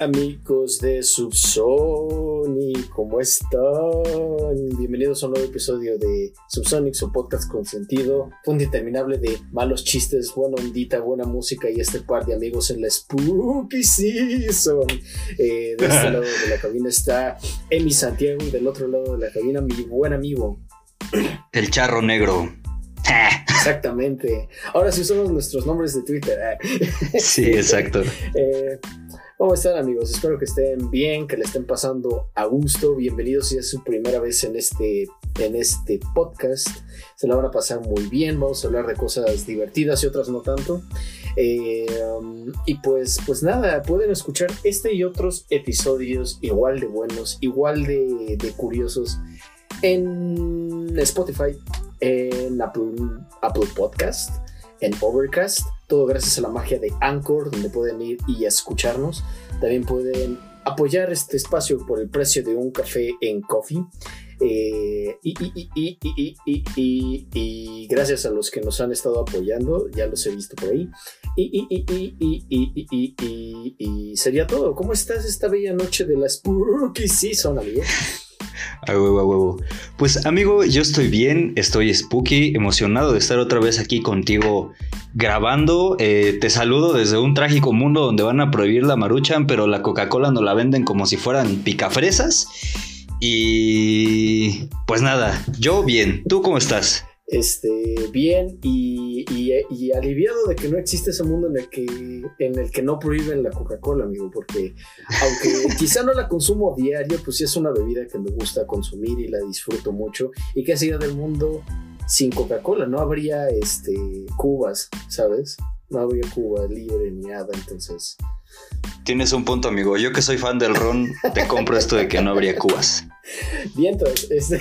Amigos de Subsonic, ¿cómo están? Bienvenidos a un nuevo episodio de Subsonic, su podcast con sentido, un interminable de malos chistes, buena ondita, buena música y este par de amigos en la Spooky Season. Eh, de este lado de la cabina está Emi Santiago y del otro lado de la cabina mi buen amigo. El charro negro. Exactamente. Ahora sí usamos nuestros nombres de Twitter. ¿eh? Sí, exacto. Eh, ¿Cómo están amigos? Espero que estén bien, que le estén pasando a gusto. Bienvenidos si es su primera vez en este, en este podcast. Se la van a pasar muy bien. Vamos a hablar de cosas divertidas y otras no tanto. Eh, y pues, pues nada, pueden escuchar este y otros episodios igual de buenos, igual de, de curiosos en Spotify, en Apple, Apple Podcast, en Overcast todo gracias a la magia de Anchor, donde pueden ir y escucharnos. También pueden apoyar este espacio por el precio de un café en Coffee. Eh, y, y, gracias a los que nos han estado apoyando, ya los he visto por ahí. Y, sería todo. ¿Cómo estás esta bella noche de la Spooky Season, amigo? Huevo, huevo. Pues amigo, yo estoy bien, estoy spooky, emocionado de estar otra vez aquí contigo grabando. Eh, te saludo desde un trágico mundo donde van a prohibir la maruchan, pero la Coca-Cola no la venden como si fueran picafresas. Y pues nada, yo bien. ¿Tú cómo estás? Este, bien y, y, aliviado de que no existe ese mundo en el que, en el que no prohíben la Coca-Cola, amigo, porque aunque quizá no la consumo diario, pues sí es una bebida que me gusta consumir y la disfruto mucho. Y que sería del mundo sin Coca-Cola, no habría este, Cubas, ¿sabes? No habría Cuba libre ni nada, entonces... Tienes un punto, amigo. Yo que soy fan del ron, te compro esto de que no habría cubas. Bien, entonces, este,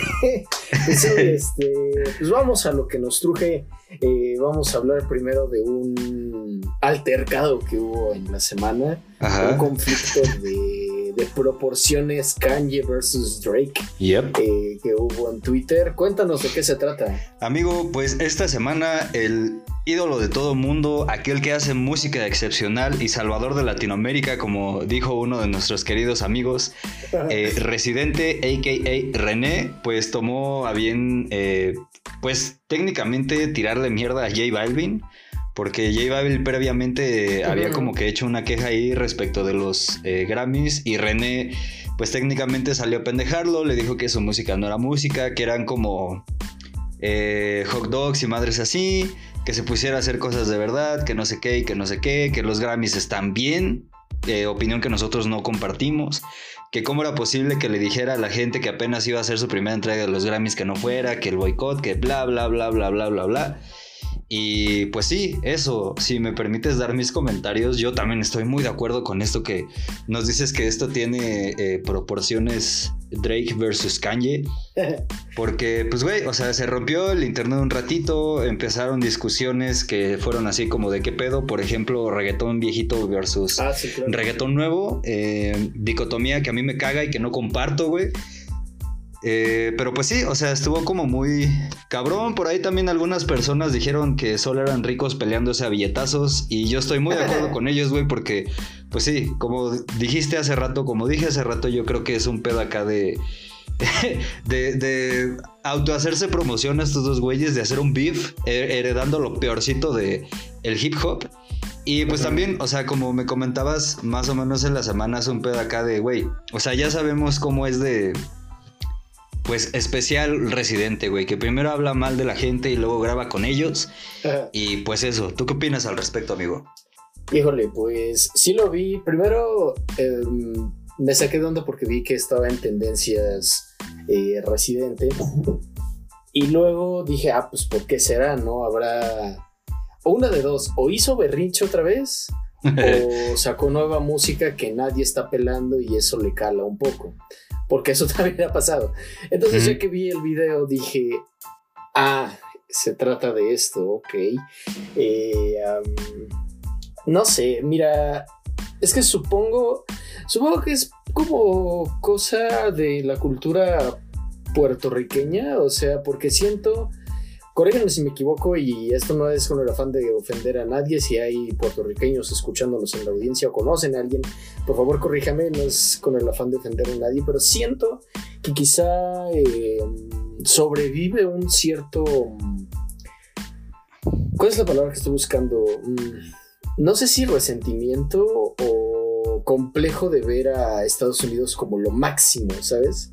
pues, este, pues vamos a lo que nos truje. Eh, vamos a hablar primero de un altercado que hubo en la semana, un conflicto de de proporciones Kanye versus Drake eh, que hubo en Twitter. Cuéntanos de qué se trata. Amigo, pues esta semana el ídolo de todo mundo, aquel que hace música excepcional y salvador de Latinoamérica, como dijo uno de nuestros queridos amigos, eh, Residente, a.k.a. René, pues tomó a bien, eh, pues técnicamente tirarle mierda a J Balvin porque J Balvin previamente había como que hecho una queja ahí respecto de los eh, Grammys y René pues técnicamente salió a pendejarlo, le dijo que su música no era música, que eran como eh, hot dogs y madres así, que se pusiera a hacer cosas de verdad, que no sé qué y que no sé qué, que los Grammys están bien, eh, opinión que nosotros no compartimos, que cómo era posible que le dijera a la gente que apenas iba a hacer su primera entrega de los Grammys que no fuera, que el boicot, que bla, bla, bla, bla, bla, bla, bla. Y pues sí, eso, si me permites dar mis comentarios, yo también estoy muy de acuerdo con esto que nos dices que esto tiene eh, proporciones Drake versus Kanye. Porque, pues, güey, o sea, se rompió el internet un ratito, empezaron discusiones que fueron así como de qué pedo, por ejemplo, reggaetón viejito versus ah, reggaetón nuevo, eh, dicotomía que a mí me caga y que no comparto, güey. Eh, pero pues sí, o sea, estuvo como muy cabrón. Por ahí también algunas personas dijeron que solo eran ricos peleándose a billetazos. Y yo estoy muy de acuerdo con ellos, güey, porque, pues sí, como dijiste hace rato, como dije hace rato, yo creo que es un pedo acá de. de, de auto hacerse promoción a estos dos güeyes, de hacer un beef, heredando lo peorcito de el hip hop. Y pues también, o sea, como me comentabas más o menos en la semana, es un pedo acá de, güey, o sea, ya sabemos cómo es de pues especial residente, güey, que primero habla mal de la gente y luego graba con ellos. y pues eso, ¿tú qué opinas al respecto, amigo? Híjole, pues sí lo vi. Primero em, me saqué de onda porque vi que estaba en tendencias eh, residente. Y luego dije, ah, pues ¿por qué será? ¿No? Habrá... O una de dos, o hizo berrinche otra vez, o sacó nueva música que nadie está pelando y eso le cala un poco. Porque eso también ha pasado. Entonces, ya que vi el video, dije, ah, se trata de esto, ok. Eh, no sé, mira, es que supongo, supongo que es como cosa de la cultura puertorriqueña, o sea, porque siento, corríganme si me equivoco y esto no es con el afán de ofender a nadie, si hay puertorriqueños escuchándonos en la audiencia o conocen a alguien, por favor corríjame, no es con el afán de ofender a nadie, pero siento que quizá eh, sobrevive un cierto... ¿Cuál es la palabra que estoy buscando? Mm, no sé si resentimiento o complejo de ver a Estados Unidos como lo máximo, ¿sabes?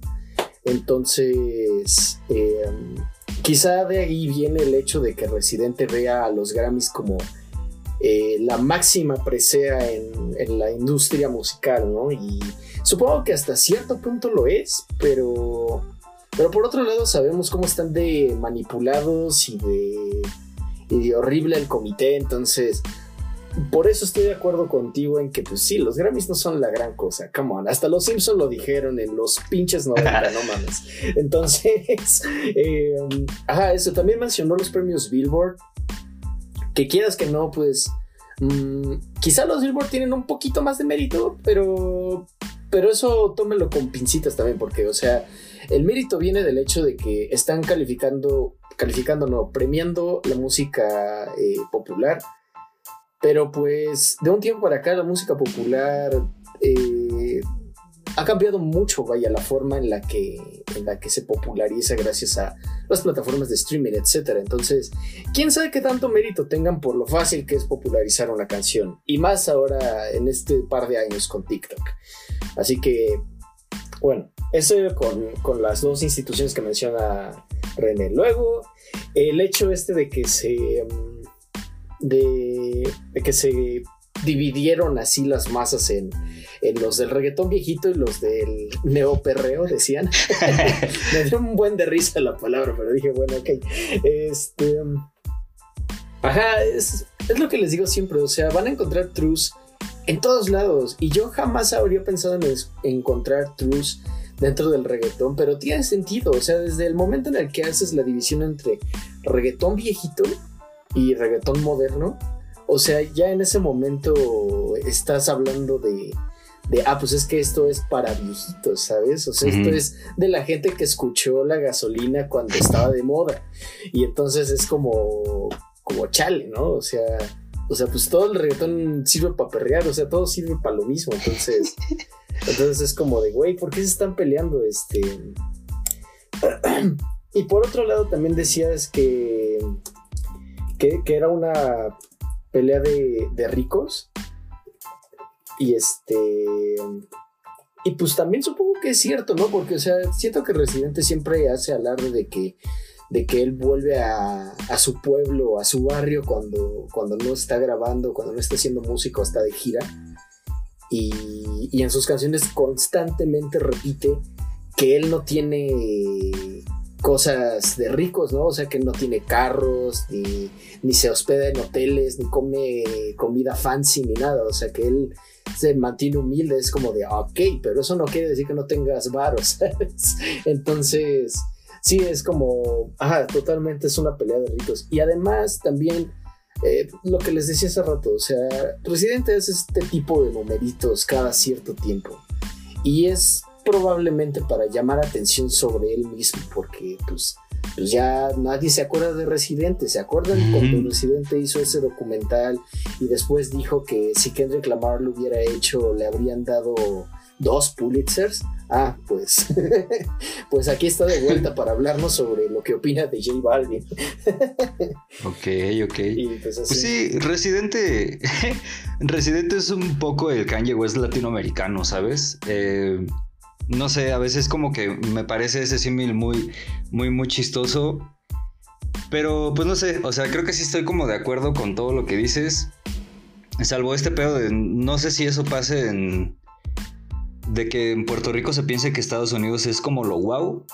Entonces, em, quizá de ahí viene el hecho de que Residente vea a los Grammys como eh, la máxima presea en, la industria musical, ¿no? Y supongo que hasta cierto punto lo es, pero, pero por otro lado sabemos cómo están de manipulados y de, y de horrible el comité, entonces por eso estoy de acuerdo contigo en que, pues sí, los Grammys no son la gran cosa. Come on, hasta los Simpsons lo dijeron en los pinches 90, no mames. Entonces, eh, ajá, eso también mencionó los premios Billboard. Que quieras que no, pues. Mm, quizá los Billboard tienen un poquito más de mérito, pero. Pero eso tómelo con pincitas también, porque, o sea, el mérito viene del hecho de que están calificando, calificando, no, premiando la música eh, popular pero pues de un tiempo para acá la música popular eh, ha cambiado mucho, vaya, la forma en la, que, en la que se populariza gracias a las plataformas de streaming, etc. Entonces, quién sabe qué tanto mérito tengan por lo fácil que es popularizar una canción. Y más ahora en este par de años con TikTok. Así que, bueno, eso con, con las dos instituciones que menciona René. Luego, el hecho este de que se... De, que se dividieron así las masas en, los del reggaetón viejito y los del neoperreo, decían. Me dio un buen de risa la palabra, pero dije, bueno, ok. Este. Ajá, es, lo que les digo siempre. O sea, van a encontrar trus en todos lados. Y yo jamás habría pensado en encontrar trus dentro del reggaetón, pero tiene sentido. O sea, desde el momento en el que haces la división entre reggaetón viejito y reggaetón moderno, o sea, ya en ese momento estás hablando de, de, ah, pues es que esto es para viejitos, ¿sabes? O sea, esto es de la gente que escuchó la gasolina cuando estaba de moda. Y entonces es como, como chale, ¿no? O sea, o sea, pues todo el reggaetón sirve para perrear, o sea, todo sirve para lo mismo. Entonces, entonces es como de, güey, ¿por qué se están peleando? Este. y por otro lado, también decías que que, era una pelea de, ricos. Y este. Y pues también supongo que es cierto, ¿no? Porque, o sea, siento que Residente siempre hace alarde de que, de que él vuelve a, su pueblo, a su barrio, cuando, cuando no está grabando, cuando no está haciendo música, está de gira. Y en sus canciones constantemente repite que él no tiene cosas de ricos, ¿no? O sea, que no tiene carros, ni, ni se hospeda en hoteles, ni come comida fancy, ni nada. O sea, que él se mantiene humilde, es como de, ok, pero eso no quiere decir que no tengas varos, ¿sabes? Entonces, sí, es como, ajá, totalmente es una pelea de ricos. Y además también... Eh, lo que les decía hace rato, o sea, Residente es este tipo de numeritos cada cierto tiempo. Y es probablemente para llamar atención sobre él mismo, porque pues, pues ya nadie se acuerda de Residente, ¿se acuerdan cuando Residente hizo ese documental y después dijo que si Kendrick Lamar lo hubiera hecho le habrían dado dos Pulitzers? Ah, pues, pues aquí está de vuelta para hablarnos sobre lo que opina de J Balvin. ok, ok. pues, pues, sí, Residente, Residente es un poco el Kanye West latinoamericano, ¿sabes? Eh, no sé, a veces como que me parece ese símil muy, muy, muy chistoso. Pero pues no sé, o sea, creo que sí estoy como de acuerdo con todo lo que dices. Salvo este pedo de, no sé si eso pase en... De que en Puerto Rico se piense que Estados Unidos es como lo wow.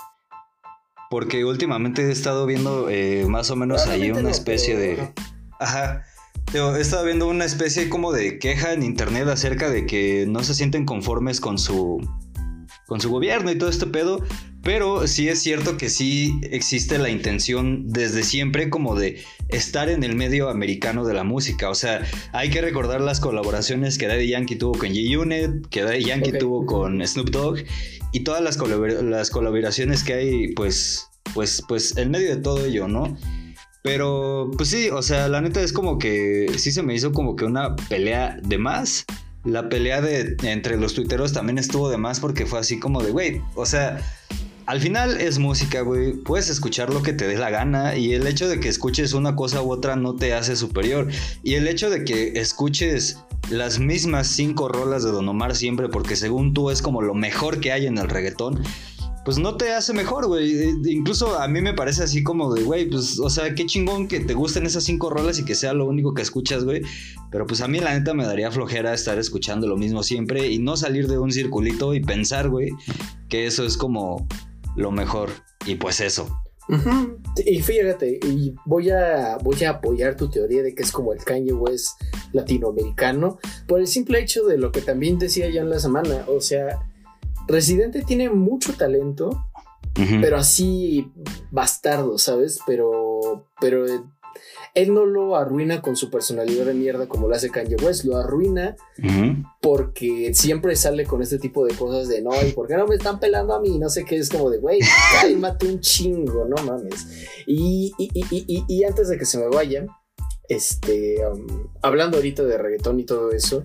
Porque últimamente he estado viendo eh, más o menos ahí una especie de... Ajá. Yo he estado viendo una especie como de queja en internet acerca de que no se sienten conformes con su con su gobierno y todo este pedo, pero sí es cierto que sí existe la intención desde siempre como de estar en el medio americano de la música. O sea, hay que recordar las colaboraciones que Daddy Yankee tuvo con G-Unit, que Daddy Yankee tuvo con Snoop Dogg y todas las, las colaboraciones que hay, pues, pues, pues, en medio de todo ello, ¿no? Pero, pues sí, o sea, la neta es como que sí se me hizo como que una pelea de más. La pelea de, entre los tuiteros también estuvo de más porque fue así como de, güey, o sea, al final es música, güey. Puedes escuchar lo que te dé la gana y el hecho de que escuches una cosa u otra no te hace superior. Y el hecho de que escuches las mismas cinco rolas de Don Omar siempre porque según tú es como lo mejor que hay en el reggaetón, pues no te hace mejor, güey. E, incluso a mí me parece así como de, güey, pues, o sea, qué chingón que te gusten esas cinco rolas y que sea lo único que escuchas, güey. Pero pues a mí la neta me daría flojera estar escuchando lo mismo siempre y no salir de un circulito y pensar, güey, que eso es como lo mejor. Y pues eso. Y fíjate, y voy a, voy a apoyar tu teoría de que es como el Kanye West latinoamericano, por el simple hecho de lo que también decía ya en la semana, o sea, Residente tiene mucho talento, pero así bastardo, ¿sabes? Pero, pero él no lo arruina con su personalidad de mierda como lo hace Kanye West, lo arruina porque siempre sale con este tipo de cosas de no, ¿y por qué no me están pelando a mí? No sé qué, es como de, güey, cálmate un chingo, no mames. Y, y, antes de que se me vaya, este, um, hablando ahorita de reggaetón y todo eso,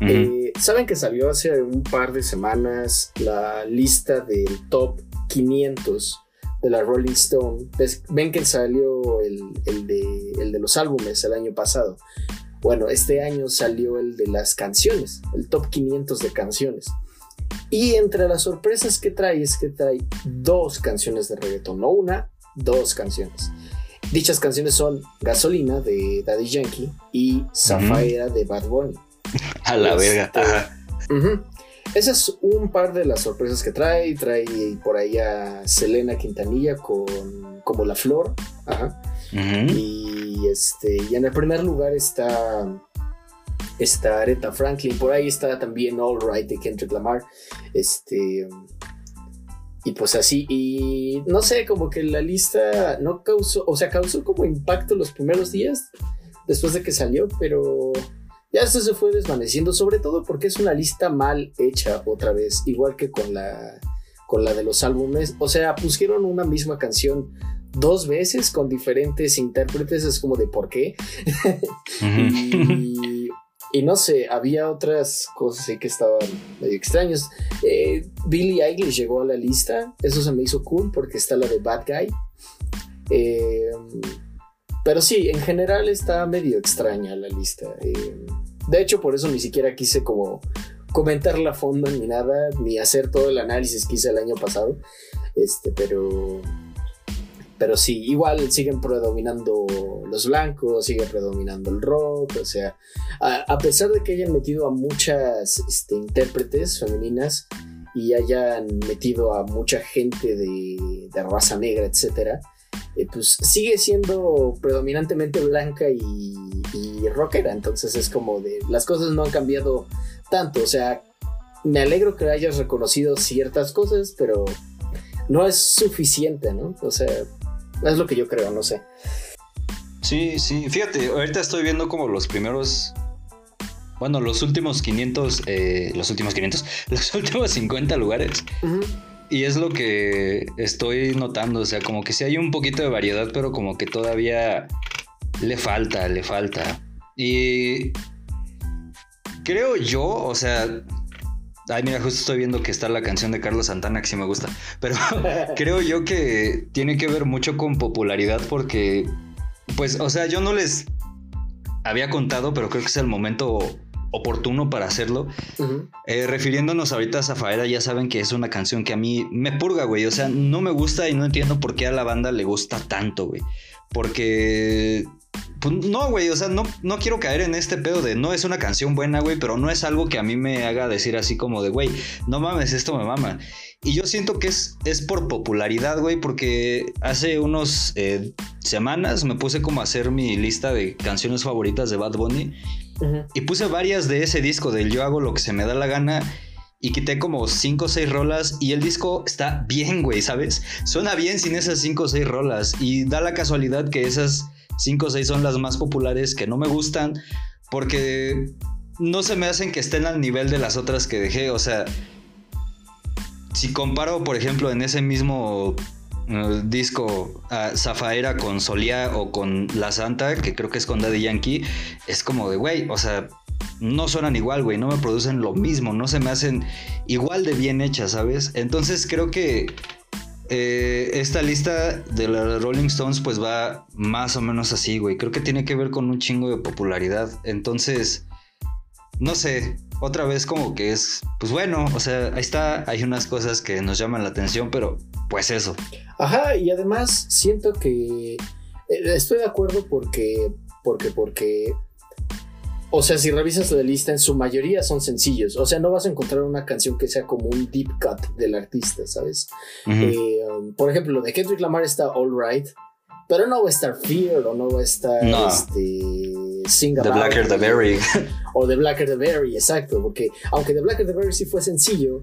eh, Saben que salió hace un par de semanas la lista del top 500 de la Rolling Stone. Ven que salió el, de, el de los álbumes el año pasado. Bueno, este año salió el de las canciones, el top 500 de canciones. Y entre las sorpresas que trae es que trae dos canciones de reggaeton, no una, dos canciones. Dichas canciones son Gasolina de Daddy Yankee y Zafaera de Bad Bunny. A la verga. Este, Ese es un par de las sorpresas que trae. Trae por ahí a Selena Quintanilla con como La Flor. Y este. Y en el primer lugar está. Está Aretha Franklin. Por ahí está también All Right de Kendrick Lamar. Este. Y pues así, y no sé, como que la lista no causó, o sea, causó como impacto los primeros días después de que salió, pero ya esto se fue desvaneciendo, sobre todo porque es una lista mal hecha otra vez, igual que con la, con la de los álbumes. O sea, pusieron una misma canción dos veces con diferentes intérpretes, es como de por qué. y, no sé, había otras cosas que estaban medio extrañas. Eh, Billie Eilish llegó a la lista, eso se me hizo cool porque está la de Bad Guy. Eh, pero sí, en general está medio extraña la lista. Eh, de hecho, por eso ni siquiera quise como comentarla a fondo ni nada, ni hacer todo el análisis que hice el año pasado. Este, pero. Pero sí, igual siguen predominando los blancos, sigue predominando el rock, o sea, a, pesar de que hayan metido a muchas este, intérpretes femeninas y hayan metido a mucha gente de, de raza negra, etcétera, eh, pues sigue siendo predominantemente blanca y, y, rockera. Entonces es como de las cosas no han cambiado tanto. O sea, me alegro que hayas reconocido ciertas cosas, pero no es suficiente, ¿no? O sea, es lo que yo creo, no sé. Sí, sí, fíjate, ahorita estoy viendo como los primeros bueno, los últimos 500, eh, los últimos 500, los últimos 50 lugares. Y es lo que estoy notando, o sea, como que sí hay un poquito de variedad, pero como que todavía le falta, le falta. Y creo yo, o sea, ay, mira, justo estoy viendo que está la canción de Carlos Santana, que sí me gusta, pero creo yo que tiene que ver mucho con popularidad porque, pues, o sea, yo no les había contado, pero creo que es el momento oportuno para hacerlo. Eh, refiriéndonos ahorita a Zafaera, ya saben que es una canción que a mí me purga, güey. O sea, no me gusta y no entiendo por qué a la banda le gusta tanto, güey. Porque pues, no, güey, o sea, no, no quiero caer en este pedo de no es una canción buena, güey, pero no es algo que a mí me haga decir así como de, güey, no mames, esto me mama. Y yo siento que es, es por popularidad, güey, porque hace unos eh, semanas me puse como a hacer mi lista de canciones favoritas de Bad Bunny y puse varias de ese disco del Yo hago lo que se me da la gana y quité como 5 o 6 rolas y el disco está bien, güey, ¿sabes? Suena bien sin esas 5 o 6 rolas y da la casualidad que esas 5 o 6 son las más populares que no me gustan porque no se me hacen que estén al nivel de las otras que dejé, o sea, si comparo, por ejemplo, en ese mismo uh, disco a Zafaera con Solía o con La Santa, que creo que es con Daddy Yankee, es como de, güey, o sea, no suenan igual, güey, no me producen lo mismo, no se me hacen igual de bien hechas, ¿sabes? Entonces creo que eh, esta lista de los Rolling Stones pues va más o menos así, güey. Creo que tiene que ver con un chingo de popularidad. Entonces, no sé, otra vez como que es, pues bueno, o sea, ahí está, hay unas cosas que nos llaman la atención, pero pues eso. Ajá, y además siento que eh, estoy de acuerdo porque, porque, porque, o sea, si revisas la lista, en su mayoría son sencillos, o sea, no vas a encontrar una canción que sea como un deep cut del artista, ¿sabes? Eh, um, por ejemplo, de Kendrick Lamar está All Right, pero no va a estar Fear o no va a estar este Sing The Blacker the Berry. O The Blacker the Berry, exacto. Porque aunque The Blacker the Berry sí fue sencillo,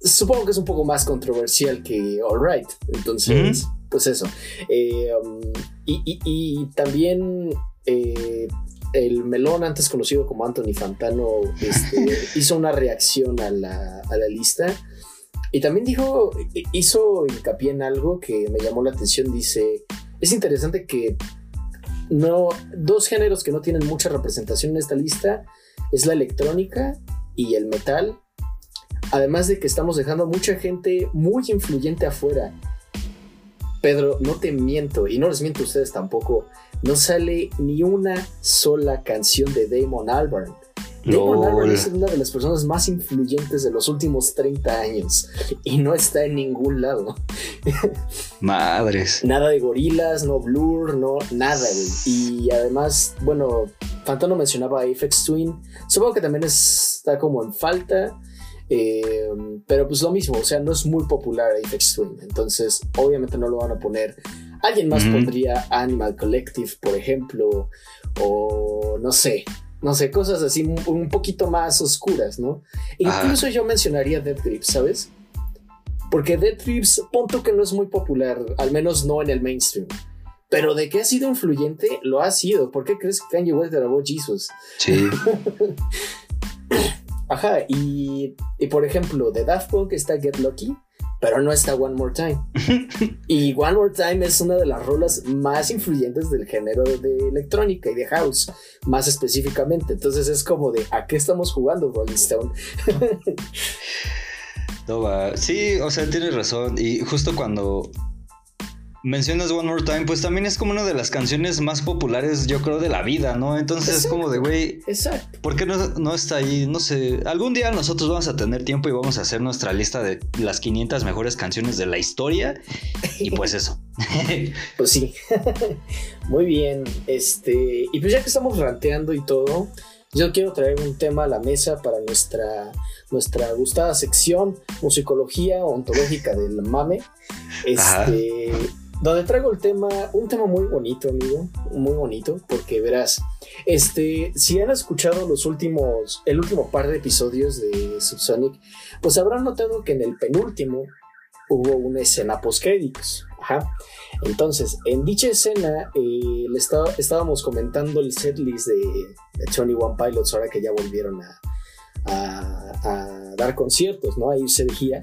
supongo que es un poco más controversial que All Right. Entonces, pues eso. Eh, um, y, también eh, el melón, antes conocido como Anthony Fantano, este, hizo una reacción a la, a la lista. Y también dijo, hizo hincapié en algo que me llamó la atención. Dice, es interesante que no, dos géneros que no tienen mucha representación en esta lista es la electrónica y el metal. Además de que estamos dejando mucha gente muy influyente afuera. Pedro, no te miento, y no les miento a ustedes tampoco, no sale ni una sola canción de Damon Albarn. Damon Albarn es una de las personas más influyentes de los últimos 30 años y no está en ningún lado. Madres. Nada de gorilas, no Blur, no nada, güey. Y además, bueno, Fantano mencionaba a Apex Twin. Supongo que también está como en falta. Eh, pero pues lo mismo, o sea, no es muy popular Apex Twin. Entonces, obviamente no lo van a poner. Alguien más pondría Animal Collective, por ejemplo. O no sé no sé, cosas así un, poquito más oscuras, ¿no? Incluso yo mencionaría Dead Grips, ¿sabes? Porque Dead Grips, punto que no es muy popular, al menos no en el mainstream. Pero de que ha sido influyente, lo ha sido. ¿Por qué crees que Kanye West grabó Jesus? Sí. Ajá, y, y por ejemplo, de Daft Punk está Get Lucky pero no está One More Time. y One More Time es una de las rolas más influyentes del género de electrónica y de house, más específicamente. Entonces es como de, ¿a qué estamos jugando, Rolling Stone? no va. Sí, o sea, tienes razón. Y justo cuando mencionas One More Time, pues también es como una de las canciones más populares, yo creo, de la vida, ¿no? Entonces es como de, güey, Exacto. ¿por qué no, está ahí? No sé, algún día nosotros vamos a tener tiempo y vamos a hacer nuestra lista de las 500 mejores canciones de la historia y pues eso. pues sí, muy bien, este, y pues ya que estamos ranteando y todo, yo quiero traer un tema a la mesa para nuestra, nuestra gustada sección, musicología ontológica del mame. Este, donde traigo el tema, un tema muy bonito, amigo, muy bonito, porque verás, este, si han escuchado los últimos, el último par de episodios de Subsonic, pues habrán notado que en el penúltimo hubo una escena post créditos. Ajá. Entonces, en dicha escena, eh, le estábamos comentando el setlist de, de Tony One Pilots, ahora que ya volvieron a, a, dar conciertos, ¿no? A irse de gira.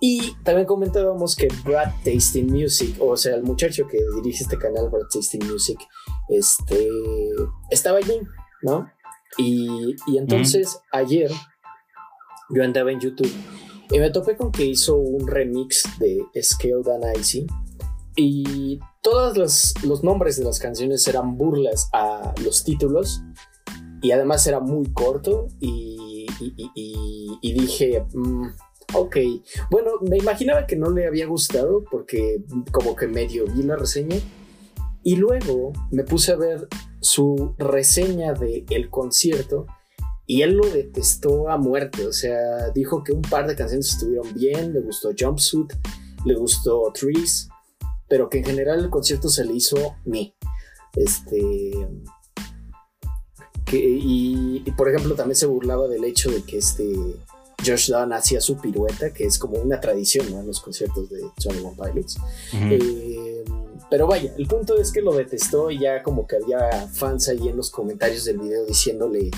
Y también comentábamos que Brad Tasting Music, o sea, el muchacho que dirige este canal, Brad Tasting Music, este, estaba allí, ¿no? Y, entonces ayer yo andaba en YouTube y me topé con que hizo un remix de Scale Dan Icy y todos los, los nombres de las canciones eran burlas a los títulos y además era muy corto y, y, dije, mm, Ok, bueno, me imaginaba que no le había gustado porque como que medio vi la reseña y luego me puse a ver su reseña de el concierto y él lo detestó a muerte, o sea, dijo que un par de canciones estuvieron bien, le gustó Jumpsuit, le gustó Trees pero que en general el concierto se le hizo mí. Este. Que, y, por ejemplo, también se burlaba del hecho de que este Josh Dunn hacía su pirueta, que es como una tradición ¿no? en los conciertos de Johnny One Pilots. Uh -huh. eh, pero vaya, el punto es que lo detestó y ya como que había fans ahí en los comentarios del video diciéndole,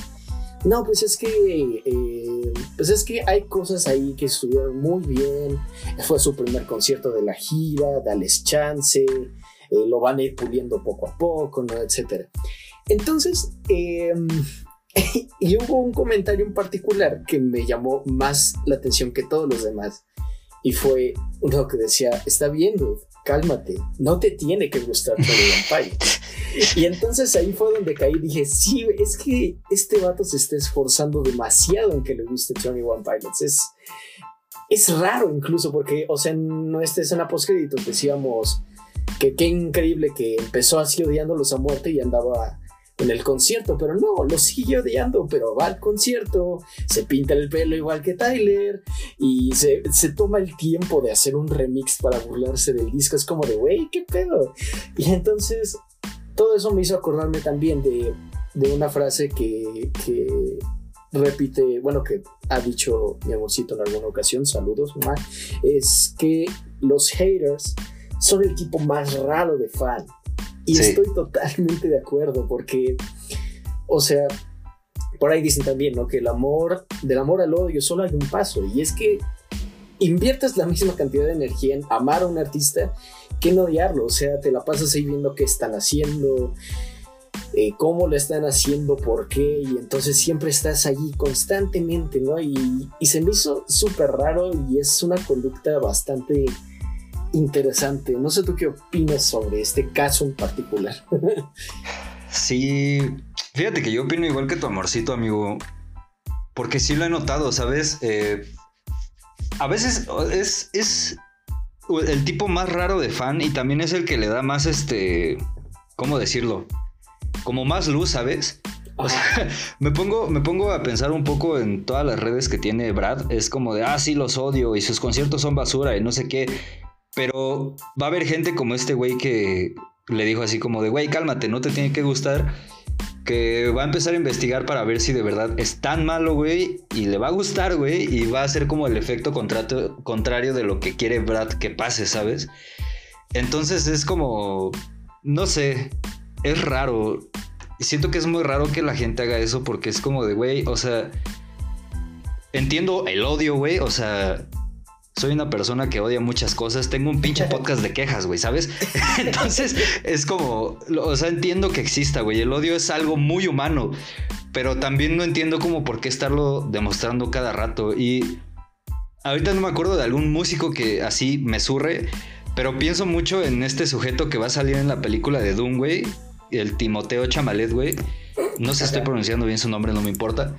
no, pues es que, eh, pues es que hay cosas ahí que estuvieron muy bien, fue su primer concierto de la gira, dales chance, eh, lo van a ir puliendo poco a poco, ¿no? Etcétera. Entonces, eh, y hubo un comentario en particular que me llamó más la atención que todos los demás. Y fue uno que decía, está bien, dude, cálmate, no te tiene que gustar Tony Vampire. y entonces ahí fue donde caí y dije, sí, es que este vato se está esforzando demasiado en que le guste Tony One Pilots. Es, es raro incluso porque, o sea, en nuestra escena post-créditos decíamos que qué increíble que empezó así odiándolos a muerte y andaba en el concierto, pero no, lo sigue odiando, pero va al concierto, se pinta el pelo igual que Tyler y se, toma el tiempo de hacer un remix para burlarse del disco, es como de, wey, qué pedo. Y entonces todo eso me hizo acordarme también de, una frase que, repite, bueno, que ha dicho mi amorcito en alguna ocasión, saludos, ma, es que los haters son el tipo más raro de fan. Y sí. estoy totalmente de acuerdo porque, o sea, por ahí dicen también, ¿no? Que el amor, del amor al odio solo hay un paso. Y es que inviertas la misma cantidad de energía en amar a un artista que en odiarlo. O sea, te la pasas ahí viendo qué están haciendo, eh, cómo lo están haciendo, por qué. Y entonces siempre estás allí constantemente, ¿no? Y, y se me hizo súper raro y es una conducta bastante interesante. No sé tú qué opinas sobre este caso en particular. sí, fíjate que yo opino igual que tu amorcito, amigo. Porque sí lo he notado, ¿sabes? Eh, a veces es, es el tipo más raro de fan y también es el que le da más, este, ¿cómo decirlo? Como más luz, ¿sabes? O sea, me pongo, me pongo a pensar un poco en todas las redes que tiene Brad. Es como de, ah, sí, los odio y sus conciertos son basura y no sé qué. Pero va a haber gente como este güey que le dijo así como de, güey, cálmate, no te tiene que gustar. Que va a empezar a investigar para ver si de verdad es tan malo, güey. Y le va a gustar, güey. Y va a ser como el efecto contrario de lo que quiere Brad que pase, ¿sabes? Entonces es como, no sé, es raro. Siento que es muy raro que la gente haga eso porque es como de, güey, o sea, entiendo el odio, güey. O sea, soy una persona que odia muchas cosas. Tengo un pinche podcast de quejas, güey, ¿sabes? Entonces es como, o sea, entiendo que exista, güey. El odio es algo muy humano, pero también no entiendo como por qué estarlo demostrando cada rato. Y ahorita no me acuerdo de algún músico que así me surre, pero pienso mucho en este sujeto que va a salir en la película de Doom, güey. El Timoteo Chamalet, güey. No sé si estoy pronunciando bien su nombre, no me importa.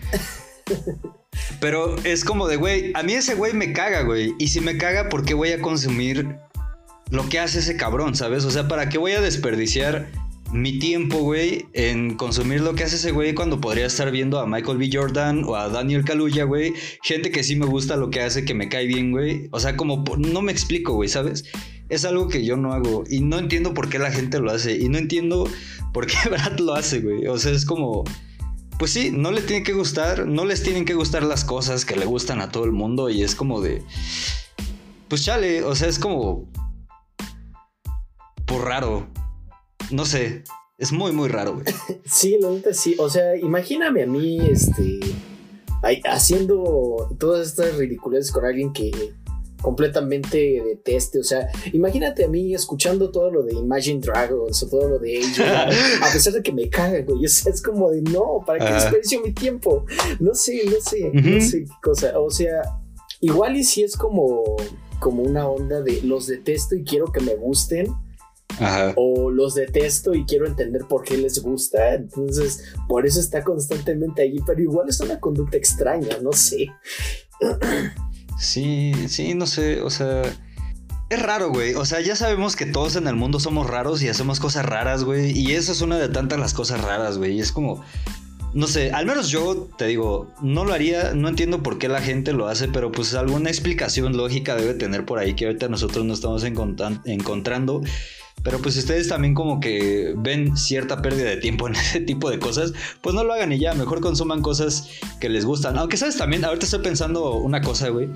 Pero es como de, güey, a mí ese güey me caga, güey. Y si me caga, ¿por qué voy a consumir lo que hace ese cabrón, sabes? O sea, ¿para qué voy a desperdiciar mi tiempo, güey, en consumir lo que hace ese güey cuando podría estar viendo a Michael B. Jordan o a Daniel Kaluuya, güey? Gente que sí me gusta lo que hace, que me cae bien, güey. O sea, como no me explico, güey, ¿sabes? Es algo que yo no hago y no entiendo por qué la gente lo hace y no entiendo por qué Brad lo hace, güey. O sea, es como pues sí, no le tiene que gustar, no les tienen que gustar las cosas que le gustan a todo el mundo y es como de, pues chale, o sea, es como, por raro, no sé, es muy, muy raro, güey. Sí, la neta sí, o sea, imagíname a mí, este, haciendo todas estas ridiculeces con alguien que completamente deteste. O sea, imagínate a mí escuchando todo lo de Imagine Dragons o todo lo de ellos, a pesar de que me caga, güey. O sea, es como de no, ¿para qué desperdicio mi tiempo? No sé, no sé, uh -huh. no sé qué cosa. O sea, igual y si es como, como una onda de los detesto y quiero que me gusten. Ajá. O los detesto y quiero entender por qué les gusta. Entonces, por eso está constantemente allí. Pero igual es una conducta extraña, no sé. Sí, sí, no sé, o sea... Es raro, güey. O sea, ya sabemos que todos en el mundo somos raros y hacemos cosas raras, güey. Y eso es una de tantas las cosas raras, güey. Y es como... no sé, al menos yo te digo, no lo haría, no entiendo por qué la gente lo hace, pero pues alguna explicación lógica debe tener por ahí que ahorita nosotros no estamos encontrando. Pero pues ustedes también como que ven cierta pérdida de tiempo en ese tipo de cosas, pues no lo hagan y ya, mejor consuman cosas que les gustan. Aunque sabes también, ahorita estoy pensando una cosa, güey.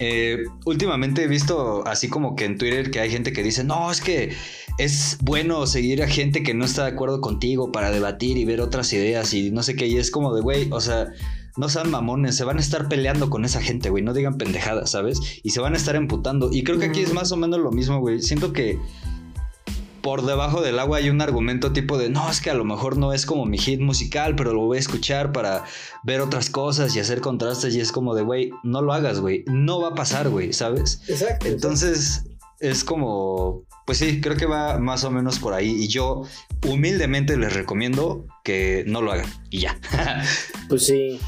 Eh, últimamente he visto así como que en Twitter que hay gente que dice, no, es que es bueno seguir a gente que no está de acuerdo contigo para debatir y ver otras ideas y no sé qué, y es como de, güey, o sea, no sean mamones, se van a estar peleando con esa gente, güey, no digan pendejadas, ¿sabes? Y se van a estar emputando. Y creo que aquí es más o menos lo mismo, güey. Siento que por debajo del agua hay un argumento tipo de, no, es que a lo mejor no es como mi hit musical, pero lo voy a escuchar para ver otras cosas y hacer contrastes y es como de, güey, no lo hagas, güey, no va a pasar, güey, ¿sabes? Exacto. Entonces es como, pues sí, creo que va más o menos por ahí y yo humildemente les recomiendo que no lo hagan y ya. pues sí.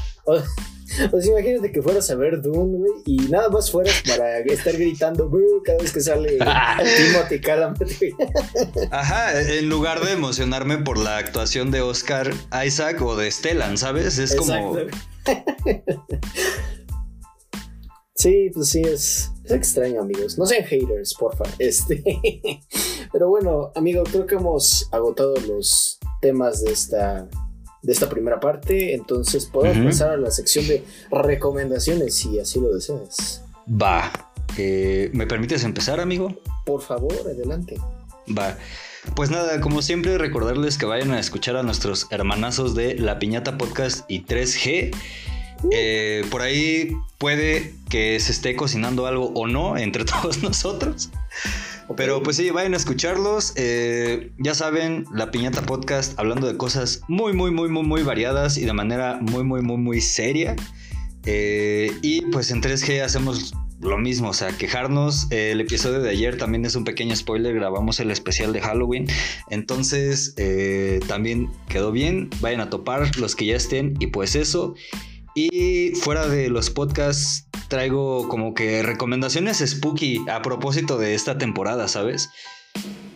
Pues imagínate que fueras a ver Dune, güey, y nada más fueras para estar gritando cada vez que sale Timothy Chalamet, Ajá, en lugar de emocionarme por la actuación de Oscar Isaac o de Stellan, ¿sabes? Es como... Sí, pues sí, es, es, extraño, amigos. No sean haters, porfa. Este. Pero bueno, amigo, creo que hemos agotado los temas de esta de esta primera parte. Entonces podemos pasar a la sección de recomendaciones si así lo deseas. Va. Eh, ¿Me permites empezar, amigo? Por favor, adelante. Va. Pues nada, como siempre, recordarles que vayan a escuchar a nuestros hermanazos de La Piñata Podcast y 3G. Uh. Eh, por ahí puede que se esté cocinando algo o no entre todos nosotros. Pero pues sí, vayan a escucharlos. Eh, ya saben, la Piñata Podcast hablando de cosas muy, muy, muy, muy, muy variadas y de manera muy, muy, muy, muy seria. Eh, y pues en 3G hacemos lo mismo, o sea, quejarnos. el episodio de ayer también es un pequeño spoiler, grabamos el especial de Halloween. Entonces, eh, también quedó bien. Vayan a topar los que ya estén. Y pues eso. Y fuera de los podcasts, traigo como que recomendaciones spooky a propósito de esta temporada, ¿sabes?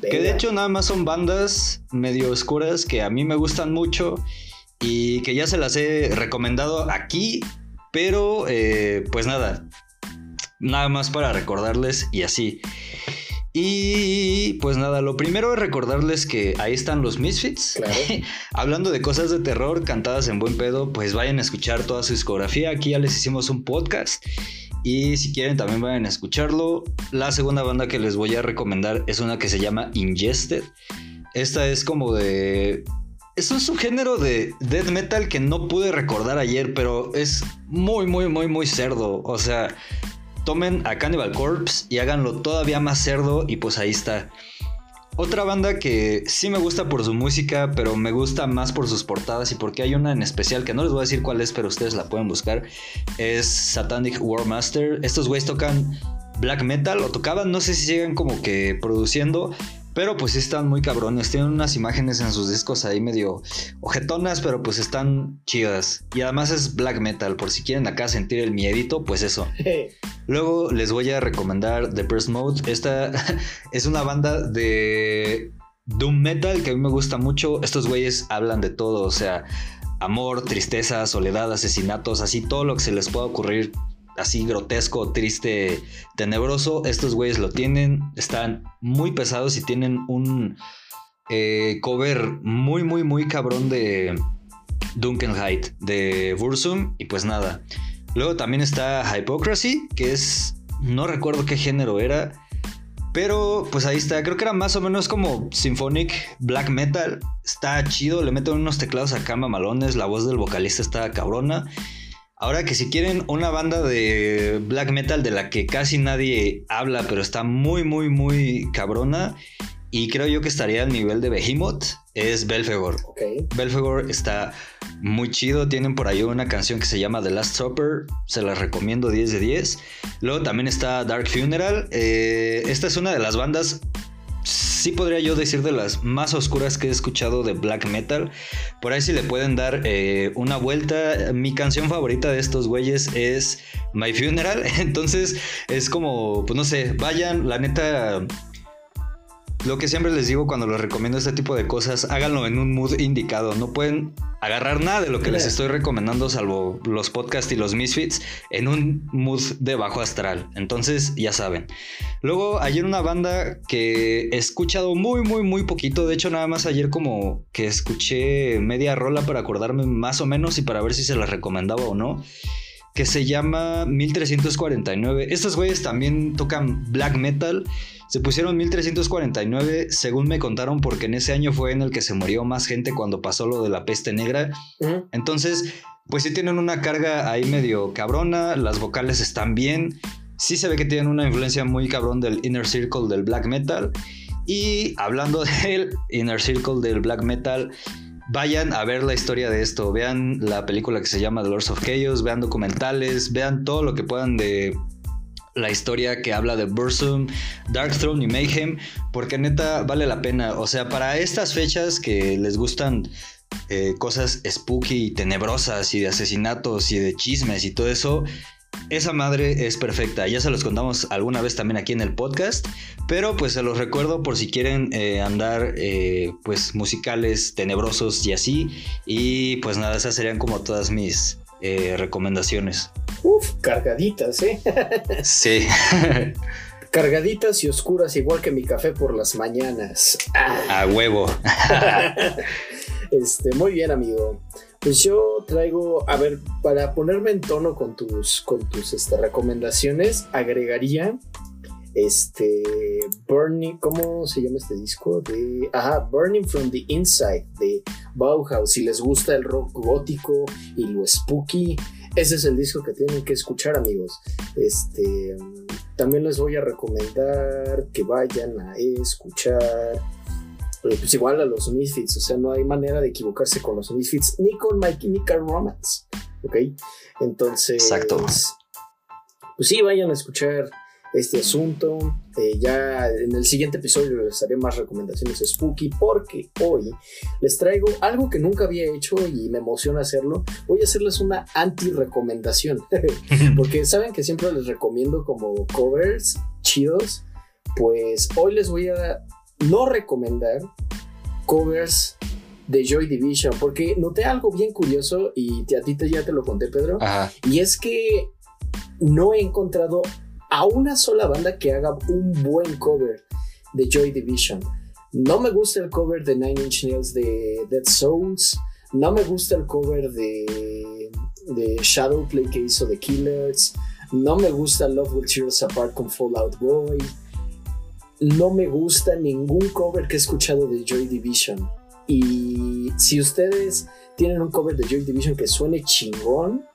Que de hecho nada más son bandas medio oscuras que a mí me gustan mucho y que ya se las he recomendado aquí, pero eh, pues nada, nada más para recordarles y así. Y pues nada, lo primero es recordarles que ahí están los Misfits. Hablando de cosas de terror cantadas en buen pedo, pues vayan a escuchar toda su discografía. Aquí ya les hicimos un podcast. Y si quieren también vayan a escucharlo. La segunda banda que les voy a recomendar es una que se llama Ingested. Esta es como de... Es un subgénero de death metal que no pude recordar ayer, pero es muy, muy, muy, muy cerdo. O sea, tomen a Cannibal Corpse y háganlo todavía más cerdo y pues ahí está. Otra banda que sí me gusta por su música, pero me gusta más por sus portadas y porque hay una en especial que no les voy a decir cuál es, pero ustedes la pueden buscar, es Satanic War Master. Estos güeyes tocan black metal o tocaban, no sé si siguen como que produciendo, pero pues están muy cabrones. Tienen unas imágenes en sus discos ahí medio ojetonas, pero pues están chidas. Y además es black metal, por si quieren acá sentir el miedito, pues eso. Luego les voy a recomendar The Burst Mode. Esta es una banda de Doom Metal que a mí me gusta mucho. Estos güeyes hablan de todo, o sea, amor, tristeza, soledad, asesinatos, así todo lo que se les pueda ocurrir así grotesco, triste, tenebroso. Estos güeyes lo tienen, están muy pesados y tienen un eh, cover muy, muy, muy cabrón de Dunkenheit, de Bursum. Y pues nada. Luego también está Hypocrisy, que es, no recuerdo qué género era. Pero pues ahí está, creo que era más o menos como Symphonic Black Metal. Está chido, le meten unos teclados acá mamalones, la voz del vocalista está cabrona. Ahora que si quieren una banda de black metal de la que casi nadie habla, pero está muy, muy, muy cabrona, y creo yo que estaría al nivel de Behemoth, es Belfegor. Okay. Belfegor está muy chido, tienen por ahí una canción que se llama The Last Supper, se la recomiendo 10 de 10. Luego también está Dark Funeral, eh, esta es una de las bandas sí podría yo decir de las más oscuras que he escuchado de black metal. Por ahí si le pueden dar eh, una vuelta. Mi canción favorita de estos güeyes es My Funeral. Entonces es como, pues no sé, vayan, la neta... lo que siempre les digo cuando les recomiendo este tipo de cosas, háganlo en un mood indicado. No pueden agarrar nada de lo que les estoy recomendando, salvo los podcasts y los misfits, en un mood de bajo astral. Entonces, ya saben. Luego, ayer una banda que he escuchado muy, muy, muy poquito. De hecho, nada más ayer como que escuché media rola para acordarme más o menos y para ver si se la recomendaba o no que se llama 1349. Estos güeyes también tocan black metal. Se pusieron 1349, según me contaron, porque en ese año fue en el que se murió más gente cuando pasó lo de la peste negra. Entonces, pues sí tienen una carga ahí medio cabrona, las vocales están bien. Sí se ve que tienen una influencia muy cabrón del inner circle del black metal. Y hablando del inner circle del black metal, vayan a ver la historia de esto, vean la película que se llama The Lords of Chaos, vean documentales, vean todo lo que puedan de la historia que habla de Bursum, Throne y Mayhem, porque neta vale la pena. O sea, para estas fechas que les gustan eh, cosas spooky y tenebrosas y de asesinatos y de chismes y todo eso, esa madre es perfecta, ya se los contamos alguna vez también aquí en el podcast, pero pues se los recuerdo por si quieren eh, andar eh, pues musicales tenebrosos y así. Y pues nada, esas serían como todas mis eh, recomendaciones. Uf, cargaditas, ¿eh? sí. cargaditas y oscuras, igual que mi café por las mañanas. A huevo. este, muy bien, amigo. Pues yo traigo, a ver, para ponerme en tono con tus, con tus este, recomendaciones, agregaría este Burning, ¿cómo se llama este disco? De, ajá, Burning from the Inside de Bauhaus. Si les gusta el rock gótico y lo spooky, ese es el disco que tienen que escuchar, amigos. Este, también les voy a recomendar que vayan a escuchar pues igual a los Misfits, o sea, no hay manera de equivocarse con los Misfits ni con My Chemical Romance, ¿ok? Entonces, Exacto. pues sí, vayan a escuchar este asunto. Eh, ya en el siguiente episodio les haré más recomendaciones spooky porque hoy les traigo algo que nunca había hecho y me emociona hacerlo. Voy a hacerles una anti-recomendación porque saben que siempre les recomiendo como covers chidos. Pues hoy les voy a no recomendar covers de Joy Division, porque noté algo bien curioso y a ti te, ya te lo conté, Pedro, y es que no he encontrado a una sola banda que haga un buen cover de Joy Division. No me gusta el cover de Nine Inch Nails de Dead Souls, no me gusta el cover de, Shadowplay que hizo The Killers, no me gusta Love Will Tear Us Apart con Fallout Boy no me gusta ningún cover que he escuchado de Joy Division. Y si ustedes tienen un cover de Joy Division que suene chingón,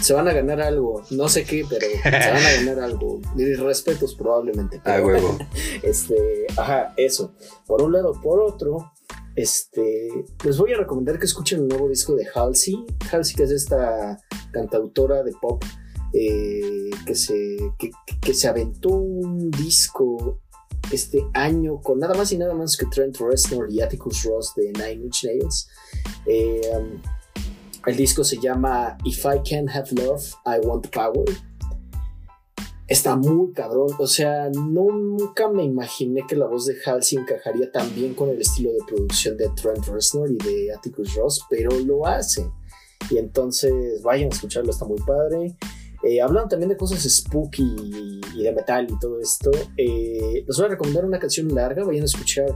se van a ganar algo. No sé qué, pero se van a ganar algo. Mis respetos probablemente. ah, huevo. Este, ajá, eso. Por un lado, por otro, este, les voy a recomendar que escuchen el nuevo disco de Halsey. Halsey, que es esta cantautora de pop eh, que, se, que se aventó un disco este año con nada más y nada más que Trent Reznor y Atticus Ross de Nine Inch Nails. Eh, um, el disco se llama If I Can't Have Love, I Want Power. Está muy cabrón, o sea, nunca me imaginé que la voz de Halsey encajaría tan bien con el estilo de producción de Trent Reznor y de Atticus Ross, pero lo hace. Y entonces vayan a escucharlo, está muy padre. Eh, hablando también de cosas spooky y, de metal y todo esto, eh, les voy a recomendar una canción larga. Vayan a escuchar